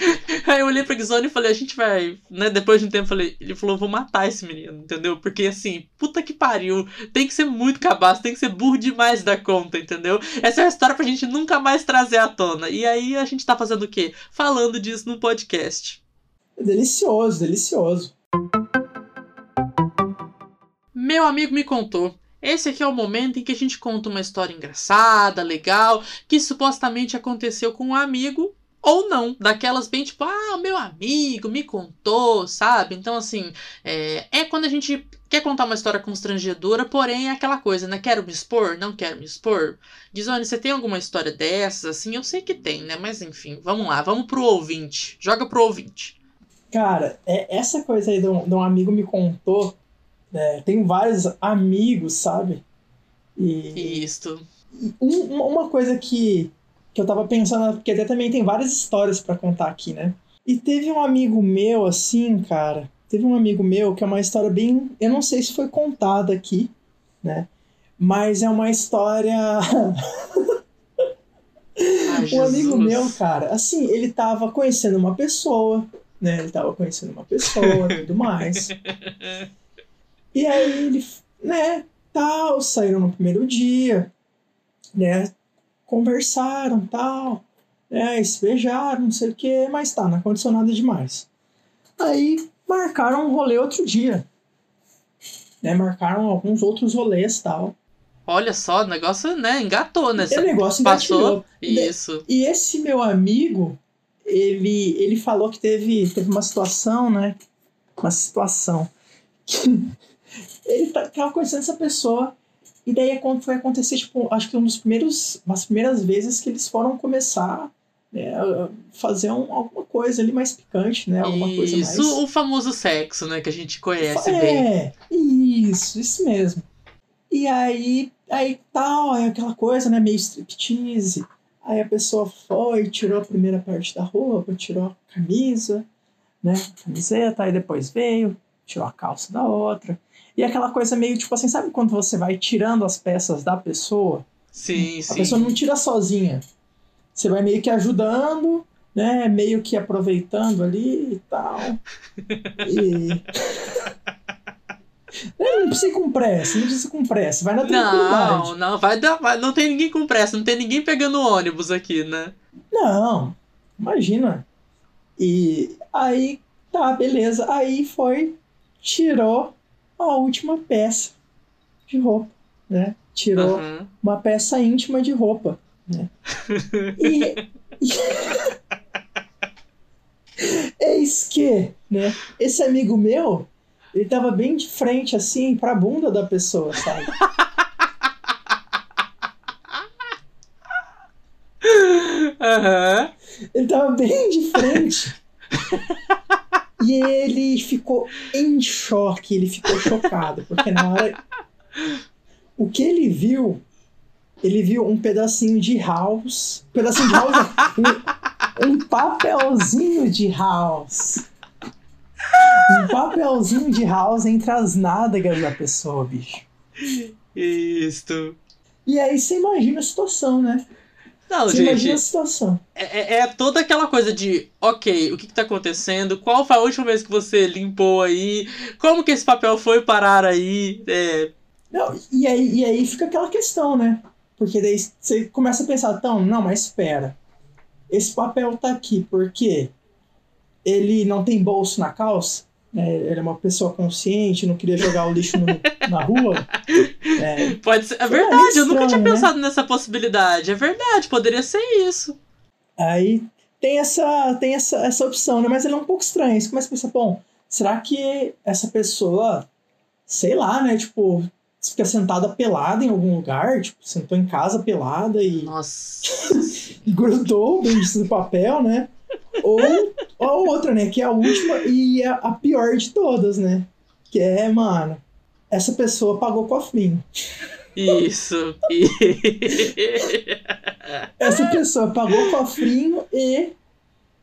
Aí eu olhei pra Gizone e falei, a gente vai. Né? Depois de um tempo, falei, ele falou, vou matar esse menino, entendeu? Porque assim, puta que pariu. Tem que ser muito cabaço, tem que ser burro demais da conta, entendeu? Essa é uma história pra gente nunca mais trazer à tona. E aí a gente tá fazendo o quê? Falando disso no podcast. Delicioso, delicioso. Meu amigo me contou. Esse aqui é o momento em que a gente conta uma história engraçada, legal, que supostamente aconteceu com um amigo ou não, daquelas bem tipo, ah, meu amigo me contou, sabe? Então, assim, é, é quando a gente quer contar uma história constrangedora, porém é aquela coisa, né? Quero me expor? Não quero me expor? Gizone, você tem alguma história dessas? Assim, eu sei que tem, né? Mas enfim, vamos lá, vamos pro ouvinte. Joga pro ouvinte. Cara, é, essa coisa aí de um, de um amigo me contou. né, tem vários amigos, sabe? E, Isto. Um- uma coisa que, que eu tava pensando, porque até também tem várias histórias pra contar aqui, né? E teve um amigo meu, assim, cara. Teve um amigo meu que é uma história bem. Eu não sei se foi contada aqui, né? Mas é uma história. Ai, um amigo meu, cara, assim, ele tava conhecendo uma pessoa, né? Ele tava conhecendo uma pessoa tudo mais. E aí ele, né, tal, saíram no primeiro dia, né? Conversaram, tal, né? Se beijaram, não sei o que, mas tá, não aconteceu nada demais. Aí marcaram um rolê outro dia. Né, marcaram alguns outros rolês tal. Olha só, o negócio, né, engatou, né? O negócio Passou. engatilhou. Isso. E esse meu amigo, ele, ele falou que teve, teve uma situação, né? Uma situação que ele tá- tava conhecendo essa pessoa. E daí é quando foi acontecer, tipo, acho que um dos primeiros, umas primeiras vezes que eles foram começar né, a fazer um- alguma coisa ali mais picante, né? Alguma coisa mais. Isso, o famoso sexo, né, que a gente conhece bem. É, isso, isso mesmo. E aí, aí tal, aí aquela coisa, né, meio striptease. Aí a pessoa foi, tirou a primeira parte da roupa, tirou a camisa, né, a camiseta, aí depois veio, tirou a calça da outra. E aquela coisa meio tipo assim, sabe quando você vai tirando as peças da pessoa? Sim, A sim. pessoa não tira sozinha. Você vai meio que ajudando, né? Meio que aproveitando ali e tal. E. não precisa ir com pressa, não precisa ir com pressa. Vai na tranquilidade. Não, não, vai dar. vai- não tem ninguém com pressa, não tem ninguém pegando ônibus aqui, né? Não, imagina. E aí, tá, beleza. Aí foi, tirou a última peça de roupa, né? Tirou Aham. uma peça íntima de roupa, né? E, e- eis que, né? Esse amigo meu, ele tava bem de frente assim pra bunda da pessoa, sabe? Aham. Ele tava bem de frente. e ele ficou em choque, ele ficou chocado, porque na hora. O que ele viu, ele viu um pedacinho de house. Um pedacinho de house. Um, um papelzinho de house. Um papelzinho de house entre as nádegas da pessoa, bicho. Isto. E aí você imagina a situação, né? Não, Você gente. imagina a situação. É, é- é toda aquela coisa de, ok, o que, que tá acontecendo? Qual foi a última vez que você limpou aí? Como que esse papel foi parar aí? É, Não, e, aí, e aí fica aquela questão, né? Porque daí você começa a pensar, então, não, mas espera. Esse papel tá aqui porque ele não tem bolso na calça, Ele é uma pessoa consciente, não queria jogar o lixo no- na rua. É, pode ser. É verdade, eu nunca estranho, tinha né? pensado nessa possibilidade. É verdade, poderia ser isso. Aí tem essa, tem essa, essa opção, né? Mas ele é um pouco estranho. Você começa a pensar, bom, será que essa pessoa, sei lá, né? Tipo, fica sentada pelada em algum lugar, tipo, sentou em casa pelada e, Nossa. grudou o bendito do papel, né? Ou a outra, né? Que é a última e é a pior de todas, né? Que é, mano, essa pessoa pagou cofrinho. Isso. Essa pessoa pagou cofrinho e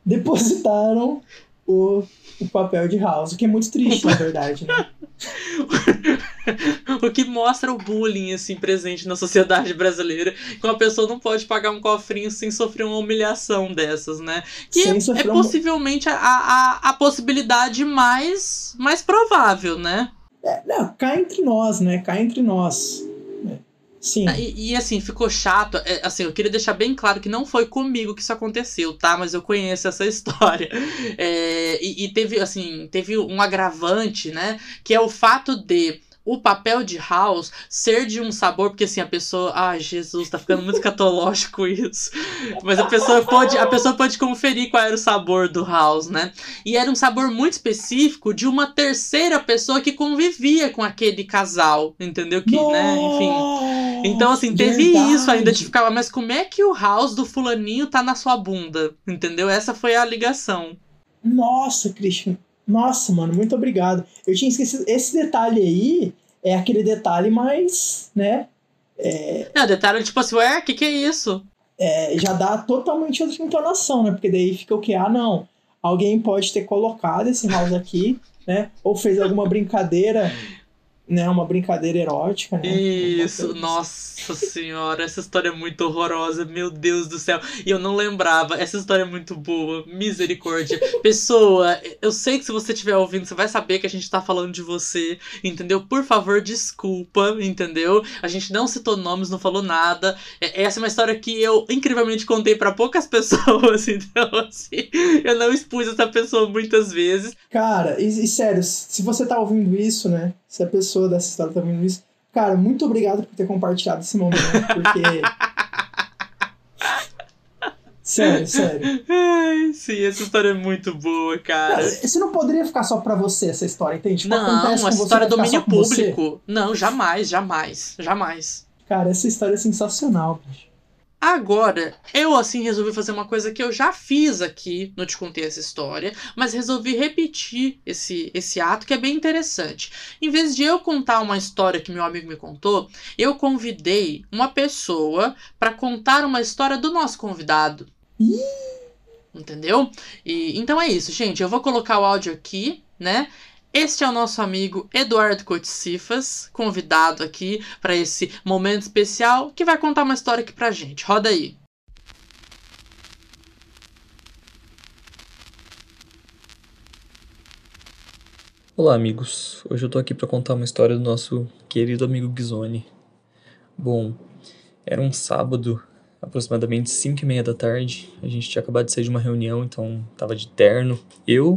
depositaram o, o papel de house, o que é muito triste, na verdade, né? o que mostra o bullying, assim, presente na sociedade brasileira. Que uma pessoa não pode pagar um cofrinho sem sofrer uma humilhação dessas, né? Que é, é possivelmente a, a, a possibilidade mais, mais provável, né? É, não, cá entre nós, né? Cá entre nós. Sim. E, e, assim, ficou chato. É, assim, eu queria deixar bem claro que não foi comigo que isso aconteceu, tá? Mas eu conheço essa história. É, e, e teve, assim, teve um agravante, né? Que é o fato de o papel de house ser de um sabor, porque assim, a pessoa. Ai, Jesus, tá ficando muito escatológico isso. Mas a pessoa pode. A pessoa pode conferir qual era o sabor do house, né? E era um sabor muito específico de uma terceira pessoa que convivia com aquele casal. Entendeu? Que, né? Enfim. Nossa, Então, assim, teve verdade. isso ainda de ficar, mas como é que o house do fulaninho tá na sua bunda? Entendeu? Essa foi a ligação. Nossa, Christian. Nossa, mano, muito obrigado. Eu tinha esquecido. Esse detalhe aí é aquele detalhe mais, né? Não, detalhe tipo assim, ué, que que é isso? é, já dá totalmente outra entonação, né? Porque daí fica o que? Ah, não. Alguém pode ter colocado esse house aqui, né? Ou fez alguma brincadeira, né? Uma brincadeira erótica, né? Isso, nossa senhora, essa história é muito horrorosa, meu Deus do céu. E eu não lembrava, essa história é muito boa, misericórdia. Pessoa, eu sei que se você estiver ouvindo, você vai saber que a gente tá falando de você, entendeu? Por favor, desculpa, entendeu? A gente não citou nomes, não falou nada. É- Essa é uma história que eu incrivelmente contei pra poucas pessoas, então assim, eu não expus essa pessoa muitas vezes. Cara, e, e sério, se você tá ouvindo isso, né? Se a pessoa dessa história tá ouvindo isso, cara, muito obrigado por ter compartilhado esse momento, porque. sério, sério. Ai, sim, essa história é muito boa, cara. Cara, isso não poderia ficar só pra você, essa história, entende? Tipo, Não, você, história é domínio você? público. Não, jamais, jamais, jamais. Cara, essa história é sensacional, bicho. Agora, eu assim resolvi fazer uma coisa que eu já fiz aqui, não te contei essa história, mas resolvi repetir esse, esse ato que é bem interessante. Em vez de eu contar uma história que meu amigo me contou, eu convidei uma pessoa para contar uma história do nosso convidado. Entendeu? E então é isso, gente. Eu vou colocar o áudio aqui, né? Este é o nosso amigo Eduardo Coticifas, convidado aqui para esse momento especial, que vai contar uma história aqui pra gente. Roda aí. Olá, amigos. Hoje eu tô aqui para contar uma história do nosso querido amigo Gizone. Bom, era um sábado, aproximadamente 5 e meia da tarde. A gente tinha acabado de sair de uma reunião, então tava de terno. Eu,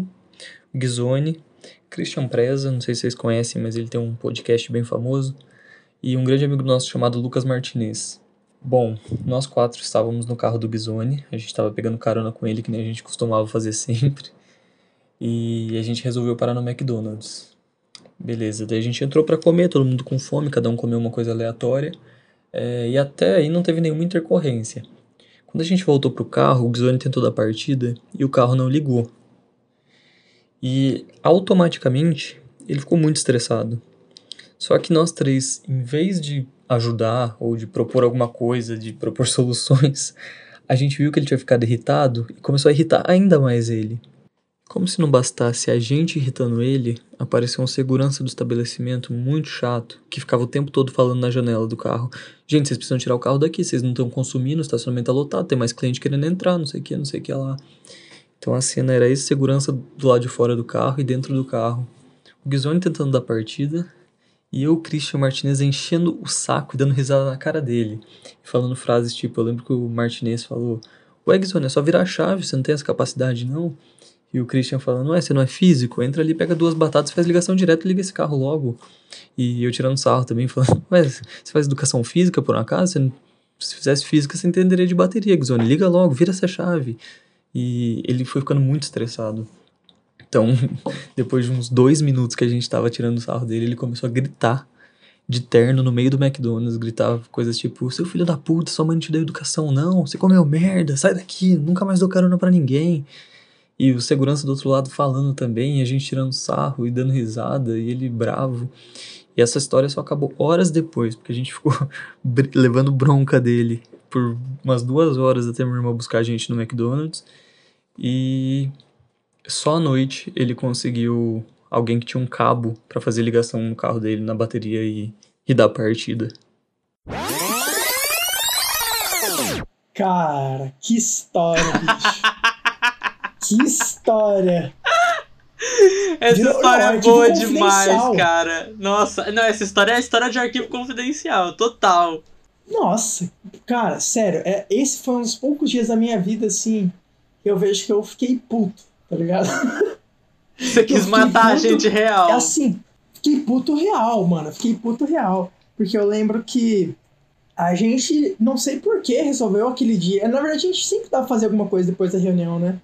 o Gizone, Christian Preza, não sei se vocês conhecem, mas ele tem um podcast bem famoso. E um grande amigo nosso chamado Lucas Martinez. Bom, nós quatro estávamos no carro do Gizone. A gente estava pegando carona com ele, que nem a gente costumava fazer sempre. E a gente resolveu parar no McDonald's. Beleza, daí a gente entrou pra comer, todo mundo com fome, cada um comeu uma coisa aleatória. É, e até aí não teve nenhuma intercorrência. Quando a gente voltou pro carro, o Gzone tentou dar partida e o carro não ligou. E automaticamente ele ficou muito estressado. Só que nós três, em vez de ajudar ou de propor alguma coisa, de propor soluções, a gente viu que ele tinha ficado irritado e começou a irritar ainda mais ele. Como se não bastasse a gente irritando ele, apareceu um segurança do estabelecimento muito chato, que ficava o tempo todo falando na janela do carro. Gente, vocês precisam tirar o carro daqui, vocês não estão consumindo, o estacionamento tá lotado, tem mais cliente querendo entrar, não sei o que, não sei o que lá. Então a cena era esse segurança do lado de fora do carro e dentro do carro. O Guizone tentando dar partida e eu, Christian Martinez, enchendo o saco e dando risada na cara dele. Falando frases tipo, eu lembro que o Martinez falou, Ué, Guizone, é só virar a chave, você não tem essa capacidade não? E o Christian falando, ué, você não é físico? Entra ali, pega duas batatas, faz ligação direta e liga esse carro logo. E eu tirando sarro também, falando, ué, você faz educação física por um acaso? Você não, se fizesse física, você entenderia de bateria, Guizone. Liga logo, vira essa chave. E ele foi ficando muito estressado. Então, depois de uns dois minutos que a gente tava tirando o sarro dele, ele começou a gritar de terno no meio do McDonald's, gritava coisas tipo: Seu filho da puta, sua mãe não te deu educação, não, você comeu merda, sai daqui, nunca mais dou carona pra ninguém. E o segurança do outro lado falando também, e a gente tirando sarro e dando risada, e ele bravo. E essa história só acabou horas depois, porque a gente ficou levando bronca dele por umas duas horas até minha irmã buscar a gente no McDonald's. E só à noite ele conseguiu alguém que tinha um cabo para fazer ligação no carro dele na bateria e, e dar partida. Cara, que história, bicho. que história. Essa Virou- história não, é boa demais, cara. Nossa, não, essa história é a história de arquivo confidencial, total. Nossa, cara, sério, é, esse foi um dos poucos dias da minha vida, assim, eu vejo que eu fiquei puto, tá ligado? Você quis matar a puto. gente real. É assim, fiquei puto real, mano. Fiquei puto real. Porque eu lembro que a gente, não sei por que, resolveu aquele dia. Na verdade, a gente sempre dava pra fazer alguma coisa depois da reunião, né?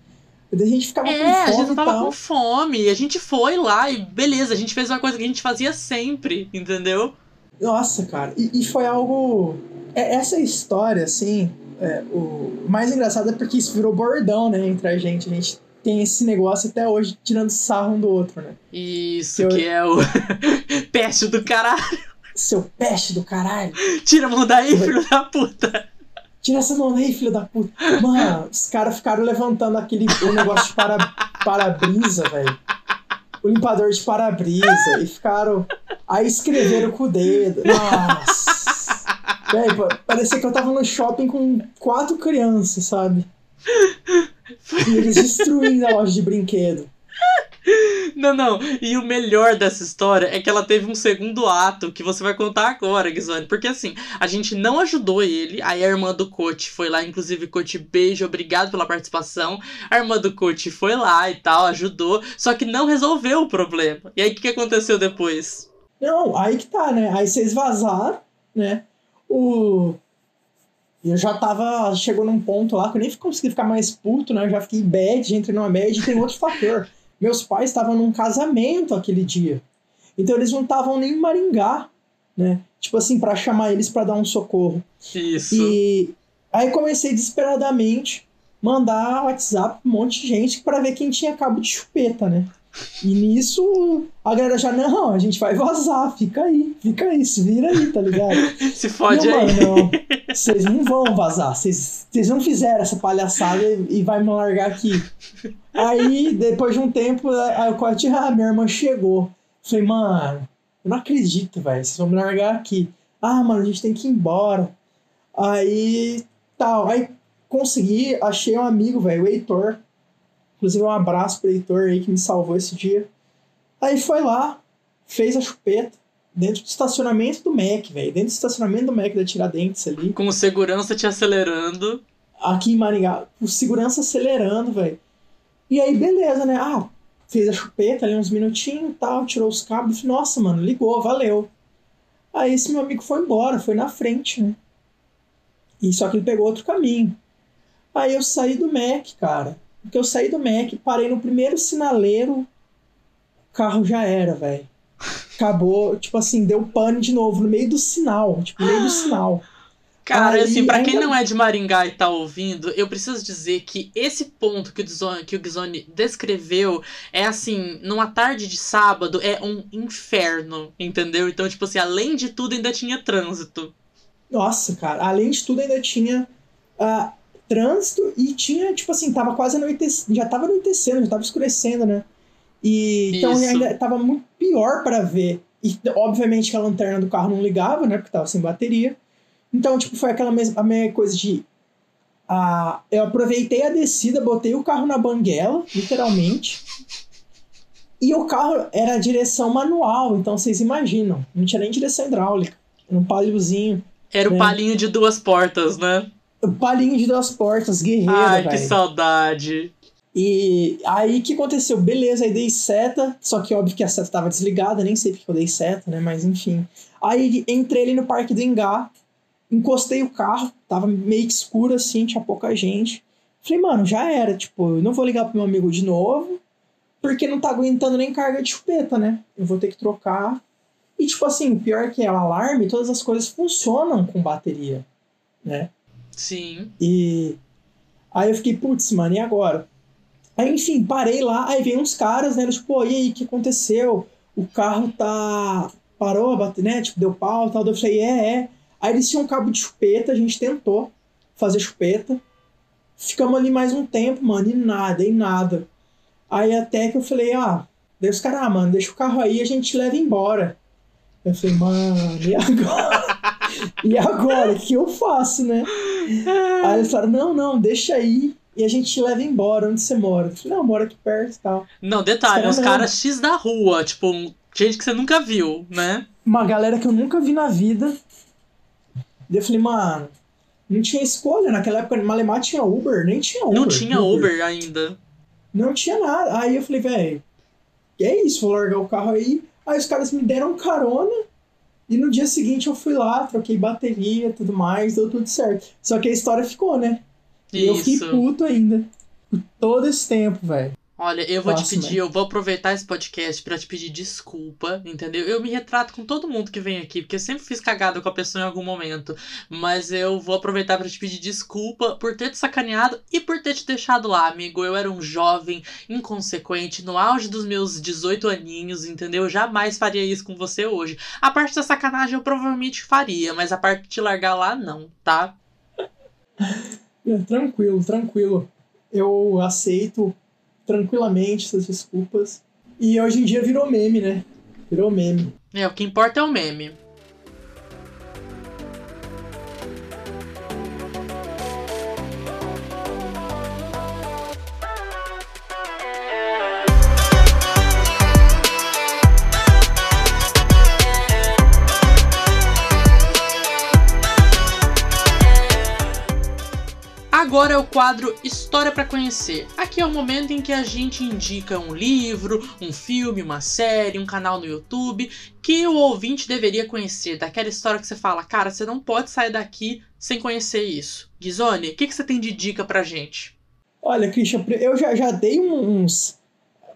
A gente ficava É, com a fome gente não tava tal. com fome. A gente foi lá e beleza, a gente fez uma coisa que a gente fazia sempre, entendeu? Nossa, cara. E, e foi algo. é, essa história, assim, é, o mais engraçado é porque isso virou bordão, né, entre a gente. A gente tem esse negócio até hoje, tirando sarro um do outro, né? Isso que é o peste do caralho. Seu peste do caralho. Tira a mão daí, filho da puta. Tira essa mão aí, filho da puta. Mano, os caras ficaram levantando aquele o negócio de para, para-brisa, velho. O limpador de para-brisa. E ficaram. Aí escreveram com o dedo. Nossa. Véi, pa- parecia que eu tava no shopping com quatro crianças, sabe? E eles destruindo a loja de brinquedo. Não, não. E o melhor dessa história é que ela teve um segundo ato que você vai contar agora, Guizone. Porque assim, a gente não ajudou ele. Aí a irmã do coach foi lá, inclusive, coach, beijo, obrigado pela participação. A irmã do coach foi lá e tal, ajudou. Só que não resolveu o problema. E aí o que, que aconteceu depois? Não, aí que tá, né? Aí vocês vazaram, né? O. Eu já tava. Chegou num ponto lá que eu nem consegui ficar mais puto, né? Eu já fiquei bad, entrei numa bad e tem outro fator. Meus pais estavam num casamento aquele dia. Então eles não estavam nem em Maringá, né? Tipo assim, pra chamar eles pra dar um socorro. Isso. E aí comecei desesperadamente mandar WhatsApp pra um monte de gente pra ver quem tinha cabo de chupeta, né? E nisso a galera já, não, a gente vai vazar, fica aí, fica aí, se vira aí, tá ligado? Se fode não, aí. mano, não. Vocês não vão vazar, vocês não fizeram essa palhaçada e, e vai me largar aqui. Aí, depois de um tempo, aí o corte, ah, minha irmã chegou. Falei, mano, eu não acredito, velho, vocês vão me largar aqui. Ah, mano, a gente tem que ir embora. Aí, tal, aí consegui, achei um amigo, velho, o Heitor. Inclusive, um abraço pro Heitor aí que me salvou esse dia. Aí foi lá, fez a chupeta dentro do estacionamento do Mac, velho. Dentro do estacionamento do Mac da Tiradentes ali. Com segurança te acelerando. Aqui em Maringá, o segurança acelerando, velho. E aí, beleza, né? Ah, fez a chupeta ali uns minutinhos e tal, tirou os cabos. Nossa, mano, ligou, valeu. Aí esse meu amigo foi embora, foi na frente, né? E só que ele pegou outro caminho. Aí eu saí do Mac, cara. Porque eu saí do Mac, parei no primeiro sinaleiro, o carro já era, velho. Acabou, tipo assim, deu pane de novo no meio do sinal, tipo, no meio do sinal. Cara, Aí, assim, pra quem ainda- não é de Maringá e tá ouvindo, eu preciso dizer que esse ponto que o Gizone, que o Gizone descreveu é assim, numa tarde de sábado, é um inferno, entendeu? Então, tipo assim, além de tudo, ainda tinha trânsito. Nossa, cara, além de tudo ainda tinha. ah, trânsito e tinha, tipo assim, tava quase anoitecendo, já tava anoitecendo, já tava escurecendo, né? E então Isso. ainda tava muito pior para ver. E obviamente que a lanterna do carro não ligava, né? Porque tava sem bateria. Então, tipo, foi aquela mesma, a mesma coisa de. Ah, eu aproveitei a descida, botei o carro na banguela, literalmente. E o carro era direção manual, então vocês imaginam. Não tinha nem direção hidráulica. Era um paliozinho. Era o É. palinho de duas portas, né? Palinho de duas portas, guerreiro, Ai, que velho. saudade. E aí o que aconteceu? Beleza, aí dei seta, só que óbvio que a seta tava desligada, nem sei porque eu dei seta, né? Mas enfim. Aí entrei ali no Parque do Engá, encostei o carro, tava meio que escuro assim, tinha pouca gente. Falei, mano, já era, tipo, eu não vou ligar pro meu amigo de novo, porque não tá aguentando nem carga de chupeta, né? Eu vou ter que trocar. E tipo assim, pior que é o alarme, todas as coisas funcionam com bateria, né? Sim. E aí eu fiquei, putz, mano, e agora? Aí, enfim, parei lá, aí vem uns caras, né? Tipo, e aí, o que aconteceu? O carro tá. Parou, bate, né? Tipo, deu pau e tal. Eu falei, é, é. Aí eles tinham um cabo de chupeta, a gente tentou fazer chupeta. Ficamos ali mais um tempo, mano, e nada, e nada. Aí até que eu falei, ah, daí os caras, ah, mano, deixa o carro aí a gente leva embora. Eu falei, mano, e agora? E agora? O que eu faço, né? Aí eles falaram, não, não, deixa aí e a gente te leva embora, onde você mora? Eu falei, não, eu moro aqui perto e tal. Não, detalhe, Os os caras X da rua, tipo, gente que você nunca viu, né? Uma galera que eu nunca vi na vida. Daí eu falei, mano, não tinha escolha. Naquela época, em Malemar tinha Uber, nem tinha Uber. Não tinha Uber ainda. Não tinha nada. Aí eu falei, velho, é isso, vou largar o carro aí. Aí os caras me deram carona. E no dia seguinte eu fui lá, troquei bateria e tudo mais, deu tudo certo. Só que a história ficou, né? E eu fiquei puto ainda. Por todo esse tempo, velho. Olha, eu vou Nossa, te pedir, mãe. eu vou aproveitar esse podcast pra te pedir desculpa, entendeu? Eu me retrato com todo mundo que vem aqui, porque eu sempre fiz cagada com a pessoa em algum momento. Mas eu vou aproveitar pra te pedir desculpa por ter te sacaneado e por ter te deixado lá, amigo. Eu era um jovem inconsequente, no auge dos meus 18 aninhos, entendeu? Eu jamais faria isso com você hoje. A parte da sacanagem eu provavelmente faria, mas a parte de te largar lá, não, tá? É, Tranquilo, tranquilo. Eu aceito tranquilamente essas desculpas. E hoje em dia virou meme, né? Virou meme. É, o que importa é o meme. Quadro História pra Conhecer. Aqui é o momento em que a gente indica um livro, um filme, uma série, um canal no YouTube que o ouvinte deveria conhecer. Daquela história que você fala, cara, você não pode sair daqui sem conhecer isso. Gizone, o que, que você tem de dica pra gente? Olha, Christian, eu já, já dei uns,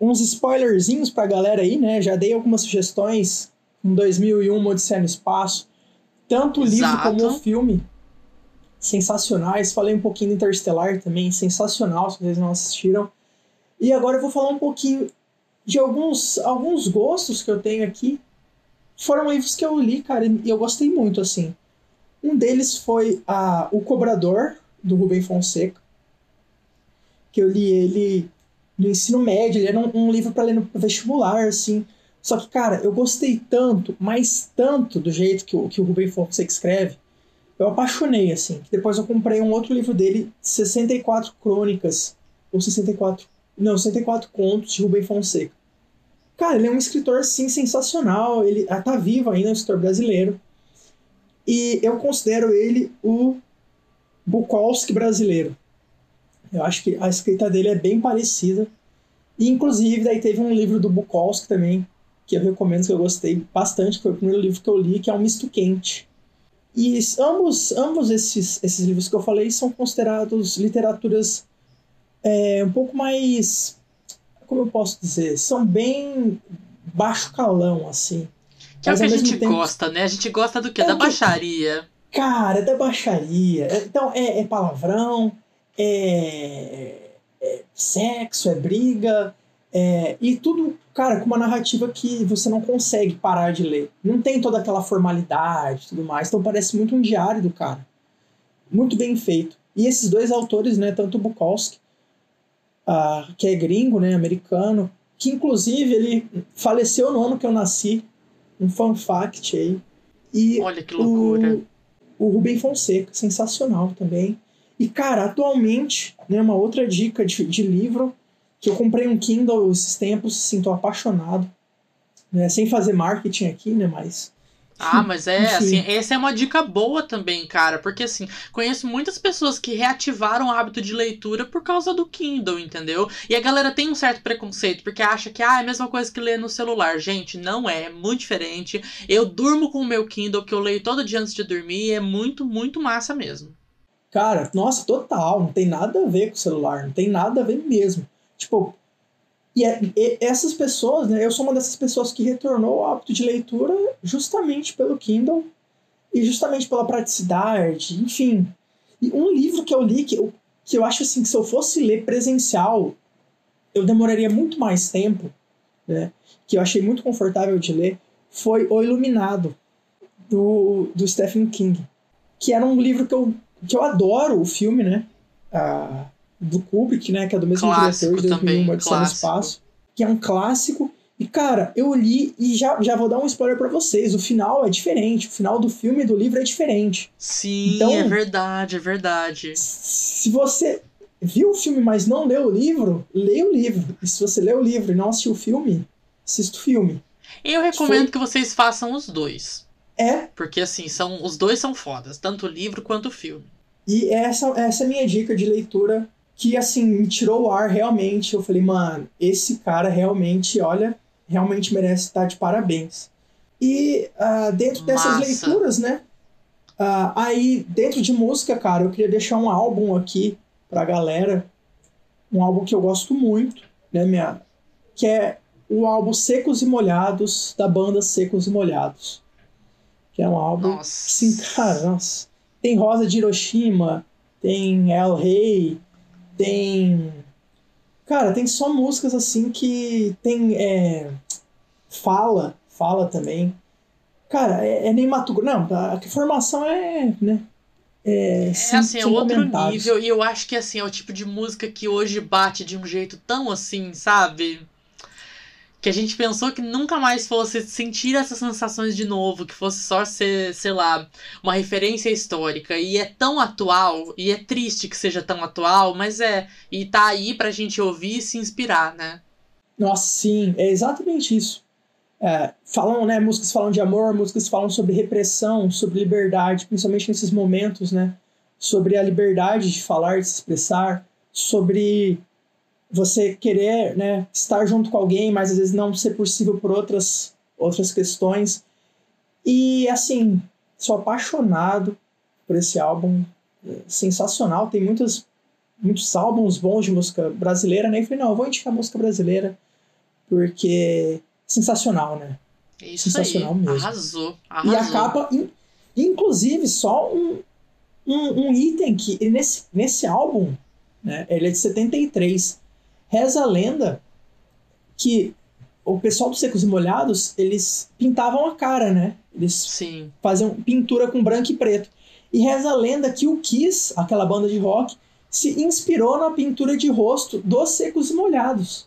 uns spoilerzinhos pra galera aí, né? Já dei algumas sugestões em 2001, Uma Odisseia no Espaço. Tanto o livro como o filme. Sensacionais. Falei um pouquinho do Interstellar também. Sensacional, se vocês não assistiram. E agora eu vou falar um pouquinho de alguns, alguns gostos que eu tenho aqui. Foram livros que eu li, cara, e eu gostei muito, assim. Um deles foi a O Cobrador, do Rubem Fonseca que eu li ele no ensino médio, ele era um, um livro para ler no vestibular, assim. Só que, cara, eu gostei tanto, mas tanto do jeito que o, que o Rubem Fonseca escreve, eu apaixonei, assim. Depois eu comprei um outro livro dele, 64 Crônicas, ou 64, não, 64 Contos de Rubem Fonseca. Cara, ele é um escritor, sim, sensacional, ele ah, tá vivo ainda, é um escritor brasileiro. E eu considero ele o Bukowski brasileiro. Eu acho que a escrita dele é bem parecida. E, inclusive, daí teve um livro do Bukowski também, que eu recomendo, que eu gostei bastante, que foi o primeiro livro que eu li, que é um Misto Quente. E ambos, ambos esses, esses livros que eu falei são considerados literaturas é, um pouco mais. Como eu posso dizer? São bem baixo calão, assim. Que é o Mas, que a gente tempo- gosta, né? A gente gosta do quê? É da que- baixaria. Cara, é da baixaria. É- Então, é, é palavrão, é, é sexo, é briga, é, e tudo, cara, com uma narrativa que você não consegue parar de ler. Não tem toda aquela formalidade e tudo mais. Então, parece muito um diário do cara. Muito bem feito. E esses dois autores, né, tanto Bukowski, uh, que é gringo, né, americano, que inclusive ele faleceu no ano que eu nasci, um fun fact aí. E Olha que loucura. O, o Rubem Fonseca, sensacional também. E, cara, atualmente, né, uma outra dica de, de livro, que eu comprei um Kindle esses tempos, assim, tô apaixonado. Né, sem fazer marketing aqui, né, mas ah, mas é, assim, essa é uma dica boa também, cara, porque assim, conheço muitas pessoas que reativaram o hábito de leitura por causa do Kindle, entendeu? E a galera tem um certo preconceito, porque acha que ah, é a mesma coisa que ler no celular. Gente, não é, é muito diferente. Eu durmo com o meu Kindle, que eu leio todo dia antes de dormir, e é muito, muito massa mesmo. Cara, nossa, total, não tem nada a ver com o celular, não tem nada a ver mesmo. Tipo, e, é, e, essas pessoas, né, eu sou uma dessas pessoas que retornou ao hábito de leitura justamente pelo Kindle e justamente pela praticidade, enfim. E um livro que eu li, que eu, que eu acho assim, que se eu fosse ler presencial, eu demoraria muito mais tempo, né, que eu achei muito confortável de ler, foi O Iluminado, do, do Stephen King. Que era um livro que eu, que eu adoro, o filme, né? Ah, do Kubrick, né? Que é do mesmo clássico diretor de 2001, Odisseia no Espaço. Que é um clássico. E, cara, eu li e já, já vou dar um spoiler para vocês. O final é diferente. O final do filme e do livro é diferente. Sim, então, é verdade, é verdade. Se você viu o filme, mas não leu o livro, leia o livro. E se você leu o livro e não assistiu o filme, assista o filme. Eu recomendo Foi... que vocês façam os dois. É. Porque, assim, são os dois são fodas, tanto o livro quanto o filme. E essa, essa é a minha dica de leitura que assim me tirou o ar realmente. Eu falei, mano, esse cara realmente, olha, realmente merece estar de parabéns. E uh, dentro dessas Massa. leituras, né? Uh, aí, dentro de música, cara, eu queria deixar um álbum aqui pra galera. Um álbum que eu gosto muito, né, minha? Que é o álbum Secos e Molhados, da banda Secos e Molhados. Que é um álbum. Nossa. Sim, cara, nossa. Tem Rosa de Hiroshima, tem El Rey, tem. Cara, tem só músicas assim que tem. É, fala, fala também. Cara, é, é nem Mato Não, a formação é. Né, é, é assim, é outro nível. E eu acho que assim, é o tipo de música que hoje bate de um jeito tão assim, sabe? Que a gente pensou que nunca mais fosse sentir essas sensações de novo, que fosse só ser, sei lá, uma referência histórica. E é tão atual, e é triste que seja tão atual, mas é. E tá aí pra gente ouvir e se inspirar, né? Nossa, sim, é exatamente isso. É, falam, né, músicas falam de amor, músicas falam sobre repressão, sobre liberdade, principalmente nesses momentos, né? Sobre a liberdade de falar, de se expressar, sobre você querer né, estar junto com alguém, mas às vezes não ser possível por outras, outras questões. E assim, sou apaixonado por esse álbum, é sensacional. Tem muitos, muitos álbuns bons de música brasileira, né? E falei, não, eu vou indicar música brasileira porque sensacional, né? Isso sensacional aí. mesmo. Arrasou, arrasou. E a capa, inclusive, só um, um, um item que nesse, nesse álbum, né, ele é de 73 Reza a lenda que o pessoal dos Secos e Molhados, eles pintavam a cara, né? Eles Sim. faziam pintura com branco e preto. E reza a lenda que o Kiss, aquela banda de rock, se inspirou na pintura de rosto dos Secos e Molhados.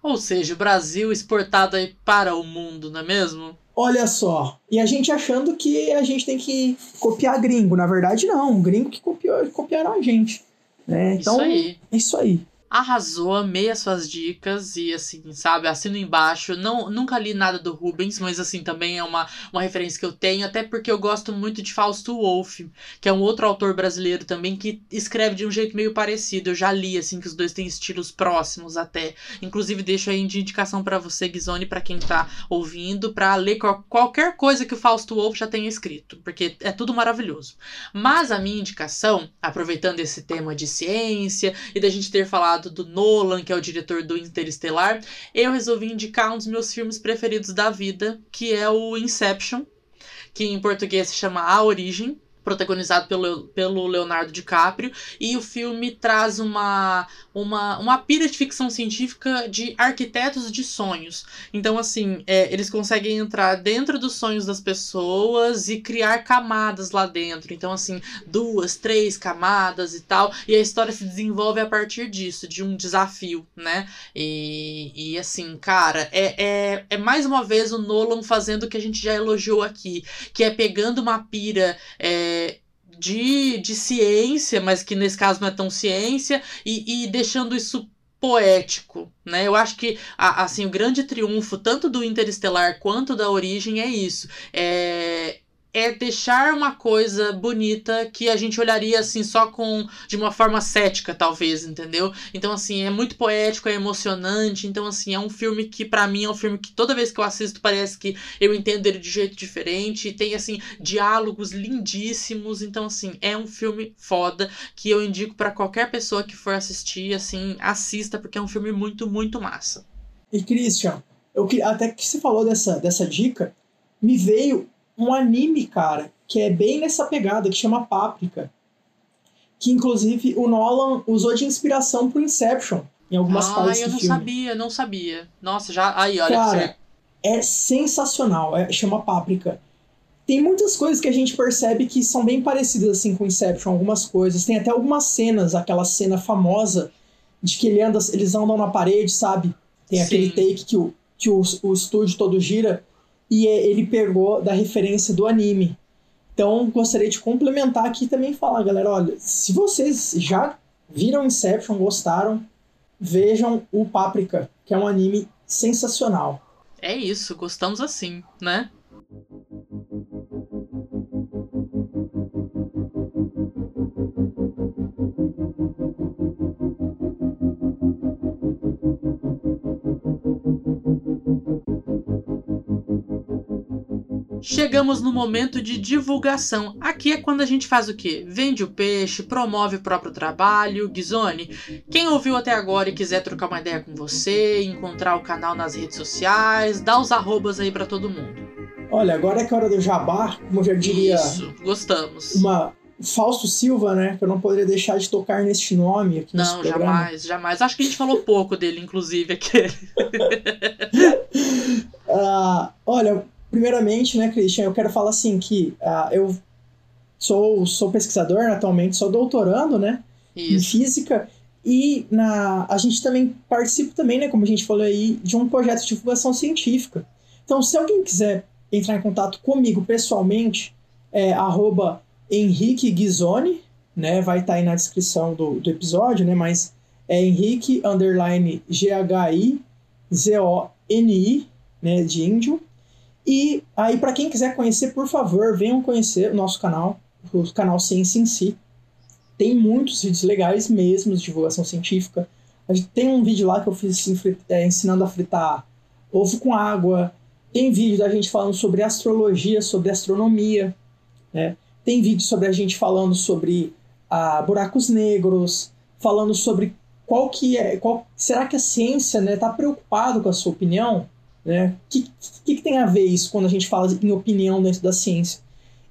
Ou seja, o Brasil exportado aí para o mundo, não é mesmo? Olha só. E a gente achando que a gente tem que copiar gringo. Na verdade, não. Gringo que copiou, copiaram a gente. Né? Então, isso aí. É isso aí arrasou, amei as suas dicas e assim, sabe, assino embaixo. Não, nunca li nada do Rubens, mas assim, também é uma, uma referência que eu tenho, até porque eu gosto muito de Fausto Wolff, que é um outro autor brasileiro também que escreve de um jeito meio parecido. Eu já li assim que os dois têm estilos próximos até. Inclusive deixo aí de indicação para você, Gizone, para quem tá ouvindo, para ler qual, qualquer coisa que o Fausto Wolff já tenha escrito, porque é tudo maravilhoso. Mas a minha indicação, aproveitando esse tema de ciência e da gente ter falado lado do Nolan, que é o diretor do Interestelar, eu resolvi indicar um dos meus filmes preferidos da vida, que é o Inception, que em português se chama A Origem. Protagonizado pelo, pelo Leonardo DiCaprio, e o filme traz uma, uma, uma pira de ficção científica de arquitetos de sonhos. Então, assim, é, eles conseguem entrar dentro dos sonhos das pessoas e criar camadas lá dentro. Então, assim, duas, três camadas e tal, e a história se desenvolve a partir disso, de um desafio, né? E, e assim, cara, é, é, é mais uma vez o Nolan fazendo o que a gente já elogiou aqui, que é pegando uma pira. É, de, de ciência, mas que nesse caso não é tão ciência, e, e deixando isso poético, né? Eu acho que assim o grande triunfo tanto do Interestelar quanto da Origem é isso, é é deixar uma coisa bonita que a gente olharia assim só com de uma forma cética talvez entendeu? Então assim é muito poético é emocionante. Então assim é um filme que para mim é um filme que toda vez que eu assisto parece que eu entendo ele de jeito diferente. Tem assim diálogos lindíssimos. Então assim é um filme foda que eu indico para qualquer pessoa que for assistir assim assista porque é um filme muito muito massa. E Christian eu até que você falou dessa dessa dica me veio um anime, cara, que é bem nessa pegada, que chama Páprica. Que inclusive o Nolan usou de inspiração pro Inception em algumas ah, partes eu do não filme. sabia, não sabia. Nossa, já. Aí, olha Cara, você. é sensacional, é, chama Páprica. Tem muitas coisas que a gente percebe que são bem parecidas assim com Inception, algumas coisas. Tem até algumas cenas, aquela cena famosa de que ele anda, eles andam na parede, sabe? Tem aquele Sim. take que o, que o, o estúdio todo gira e é- ele pegou da referência do anime. Então, gostaria de complementar aqui e também falar, galera, olha, se vocês já viram Inception, gostaram, vejam o Paprika, que é um anime sensacional. É isso, gostamos assim, né? Chegamos no momento de divulgação. Aqui é quando a gente faz o quê? Vende o peixe, promove o próprio trabalho. Gizone, quem ouviu até agora e quiser trocar uma ideia com você, encontrar o canal nas redes sociais, dá os arrobas aí pra todo mundo. Olha, agora é que é hora do jabá, como eu já diria Isso, gostamos. uma Fausto Silva, né, que eu não poderia deixar de tocar neste nome aqui Não, programa. jamais, jamais. Acho que a gente falou pouco dele, inclusive, aqui. Ah, olha, primeiramente, né, Christian, eu quero falar assim que ah, eu sou, sou pesquisador né, atualmente, sou doutorando, né, em Isso. física e na a gente também participa também, né, como a gente falou aí, de um projeto de divulgação científica. Então, se alguém quiser entrar em contato comigo pessoalmente, é arroba Henrique Ghisoni, né, vai estar aí na descrição do, do episódio, né, mas é Henrique underline G-H-I Z-O-N-I, né, de índio. E aí, para quem quiser conhecer, por favor, venham conhecer o nosso canal, o canal Ciência em Si. Tem muitos vídeos legais mesmo de divulgação científica. A gente tem um vídeo lá que eu fiz assim, é, ensinando a fritar ovo com água. Tem vídeo da gente falando sobre astrologia, sobre astronomia. Né? Tem vídeo sobre a gente falando sobre ah, buracos negros, falando sobre qual que é, qual, será que a ciência está né, tá preocupado com a sua opinião? Né? O que, que, que tem a ver isso quando a gente fala em opinião dentro da ciência?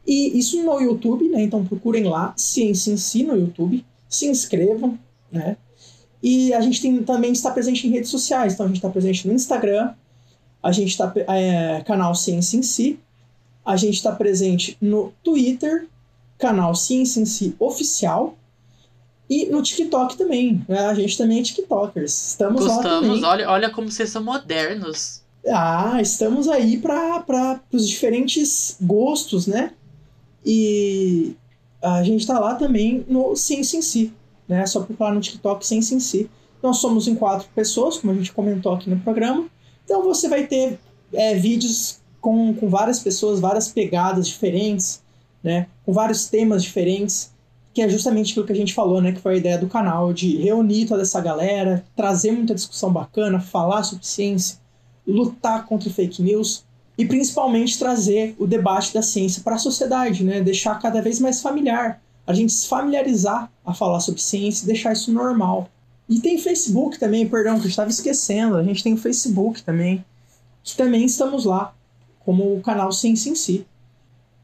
E isso no YouTube, né? Então procurem lá, Ciência em Si no YouTube, se inscrevam, né? E a gente tem, também está presente em redes sociais, então a gente está presente no Instagram, a gente está é, canal Ciência em Si, a gente está presente no Twitter, canal Ciência em Si oficial, e no TikTok também. Né? A gente também é TikTokers. Estamos lá Gostamos, também. olha, olha como vocês são modernos. Ah, estamos aí para os diferentes gostos, né? E a gente está lá também no Ciência em Si, né? Só procurar no TikTok Ciência em Si. Nós somos em quatro pessoas, como a gente comentou aqui no programa. Então você vai ter é, vídeos com, com várias pessoas, várias pegadas diferentes, né? Com vários temas diferentes, que é justamente aquilo que a gente falou, né? Que foi a ideia do canal, de reunir toda essa galera, trazer muita discussão bacana, falar sobre ciência, lutar contra fake news e principalmente trazer o debate da ciência para a sociedade, né? Deixar cada vez mais familiar, a gente se familiarizar a falar sobre ciência e deixar isso normal. E tem Facebook também, perdão, que eu estava esquecendo, a gente tem o Facebook também, que também estamos lá, como o canal Ciência em Si.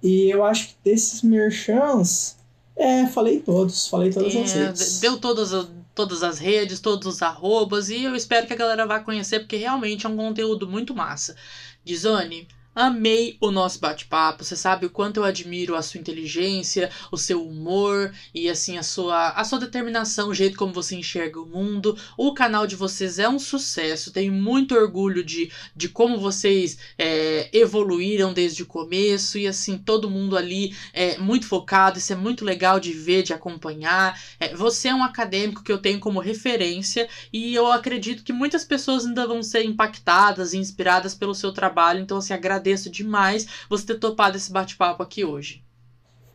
E eu acho que desses merchants, é, falei todos, falei todas as É, redes. deu todas, todas as redes, todos os arrobas, e eu espero que a galera vá conhecer, porque realmente é um conteúdo muito massa. Dizone, amei o nosso bate-papo. Você sabe o quanto eu admiro a sua inteligência, o seu humor e assim a sua, a sua determinação, o jeito como você enxerga o mundo. O canal de vocês é um sucesso. Tenho muito orgulho de, de como vocês é, evoluíram desde o começo e assim todo mundo ali é muito focado. Isso é muito legal de ver, de acompanhar. É, você é um acadêmico que eu tenho como referência e eu acredito que muitas pessoas ainda vão ser impactadas e inspiradas pelo seu trabalho. Então, assim, agradeço demais você ter topado esse bate-papo aqui hoje.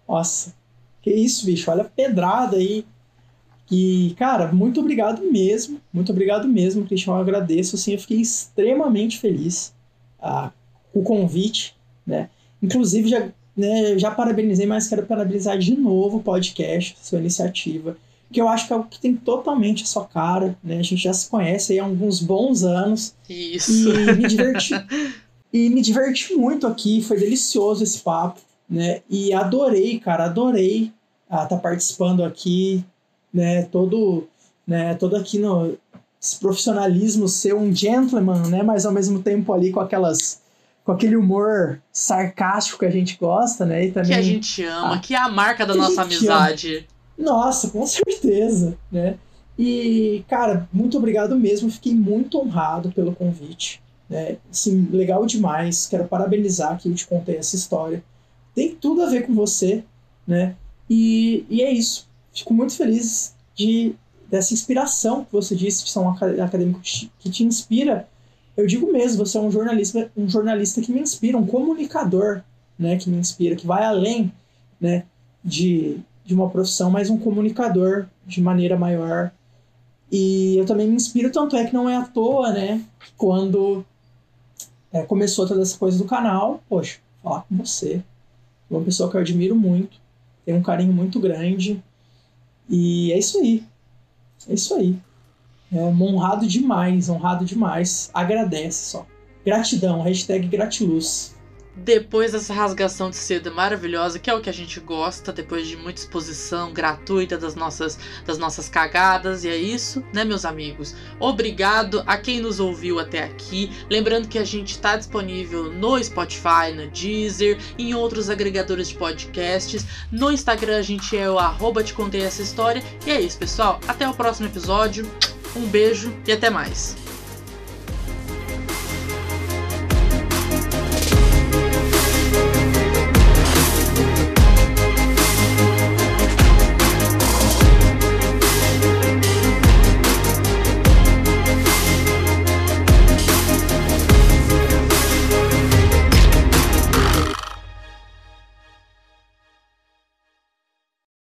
Nossa, que isso, bicho, olha a pedrada aí. E, cara, muito obrigado mesmo, muito obrigado mesmo, Cristian, eu agradeço, assim, eu fiquei extremamente feliz ah, com o convite, né, inclusive já, né, já parabenizei, mas quero parabenizar de novo o podcast, sua iniciativa, que eu acho que é algo que tem totalmente a sua cara, né, a gente já se conhece aí há alguns bons anos, Isso. e me diverti. e me diverti muito aqui, foi delicioso esse papo, né? E adorei, cara, adorei estar tá participando aqui, né? Todo, né? Todo aqui no esse profissionalismo, ser um gentleman, né? Mas ao mesmo tempo ali com aquelas com aquele humor sarcástico que a gente gosta, né? E também Que a gente ama, Ah, que é a marca da nossa gente ama. amizade. Nossa, com certeza, né? E, cara, muito obrigado mesmo. Fiquei muito honrado pelo convite. Né? Assim, legal demais. Quero parabenizar que eu te contei essa história. Tem tudo a ver com você, né? E, e é isso. Fico muito feliz de dessa inspiração que você disse de ser um aca- acadêmico que que te inspira. Eu digo mesmo, você é um jornalista, um jornalista que me inspira, um comunicador, né, que me inspira, que vai além, né, de, de uma profissão, mas um comunicador de maneira maior. E eu também me inspiro, tanto é que não é à toa, né? Quando é, começou toda essa coisa do canal, poxa, falar com você. Uma pessoa que eu admiro muito, tenho um carinho muito grande. E é isso aí. É isso aí. É honrado demais, honrado demais. Agradece só. Gratidão, hashtag gratiluz. Depois dessa rasgação de seda maravilhosa, que é o que a gente gosta, depois de muita exposição gratuita das nossas, das nossas cagadas, e é isso, né, meus amigos? Obrigado a quem nos ouviu até aqui. Lembrando que a gente está disponível no Spotify, no Deezer, em outros agregadores de podcasts. No Instagram a gente é o arroba te contei essa história. E é isso, pessoal. Até o próximo episódio. Um beijo e até mais.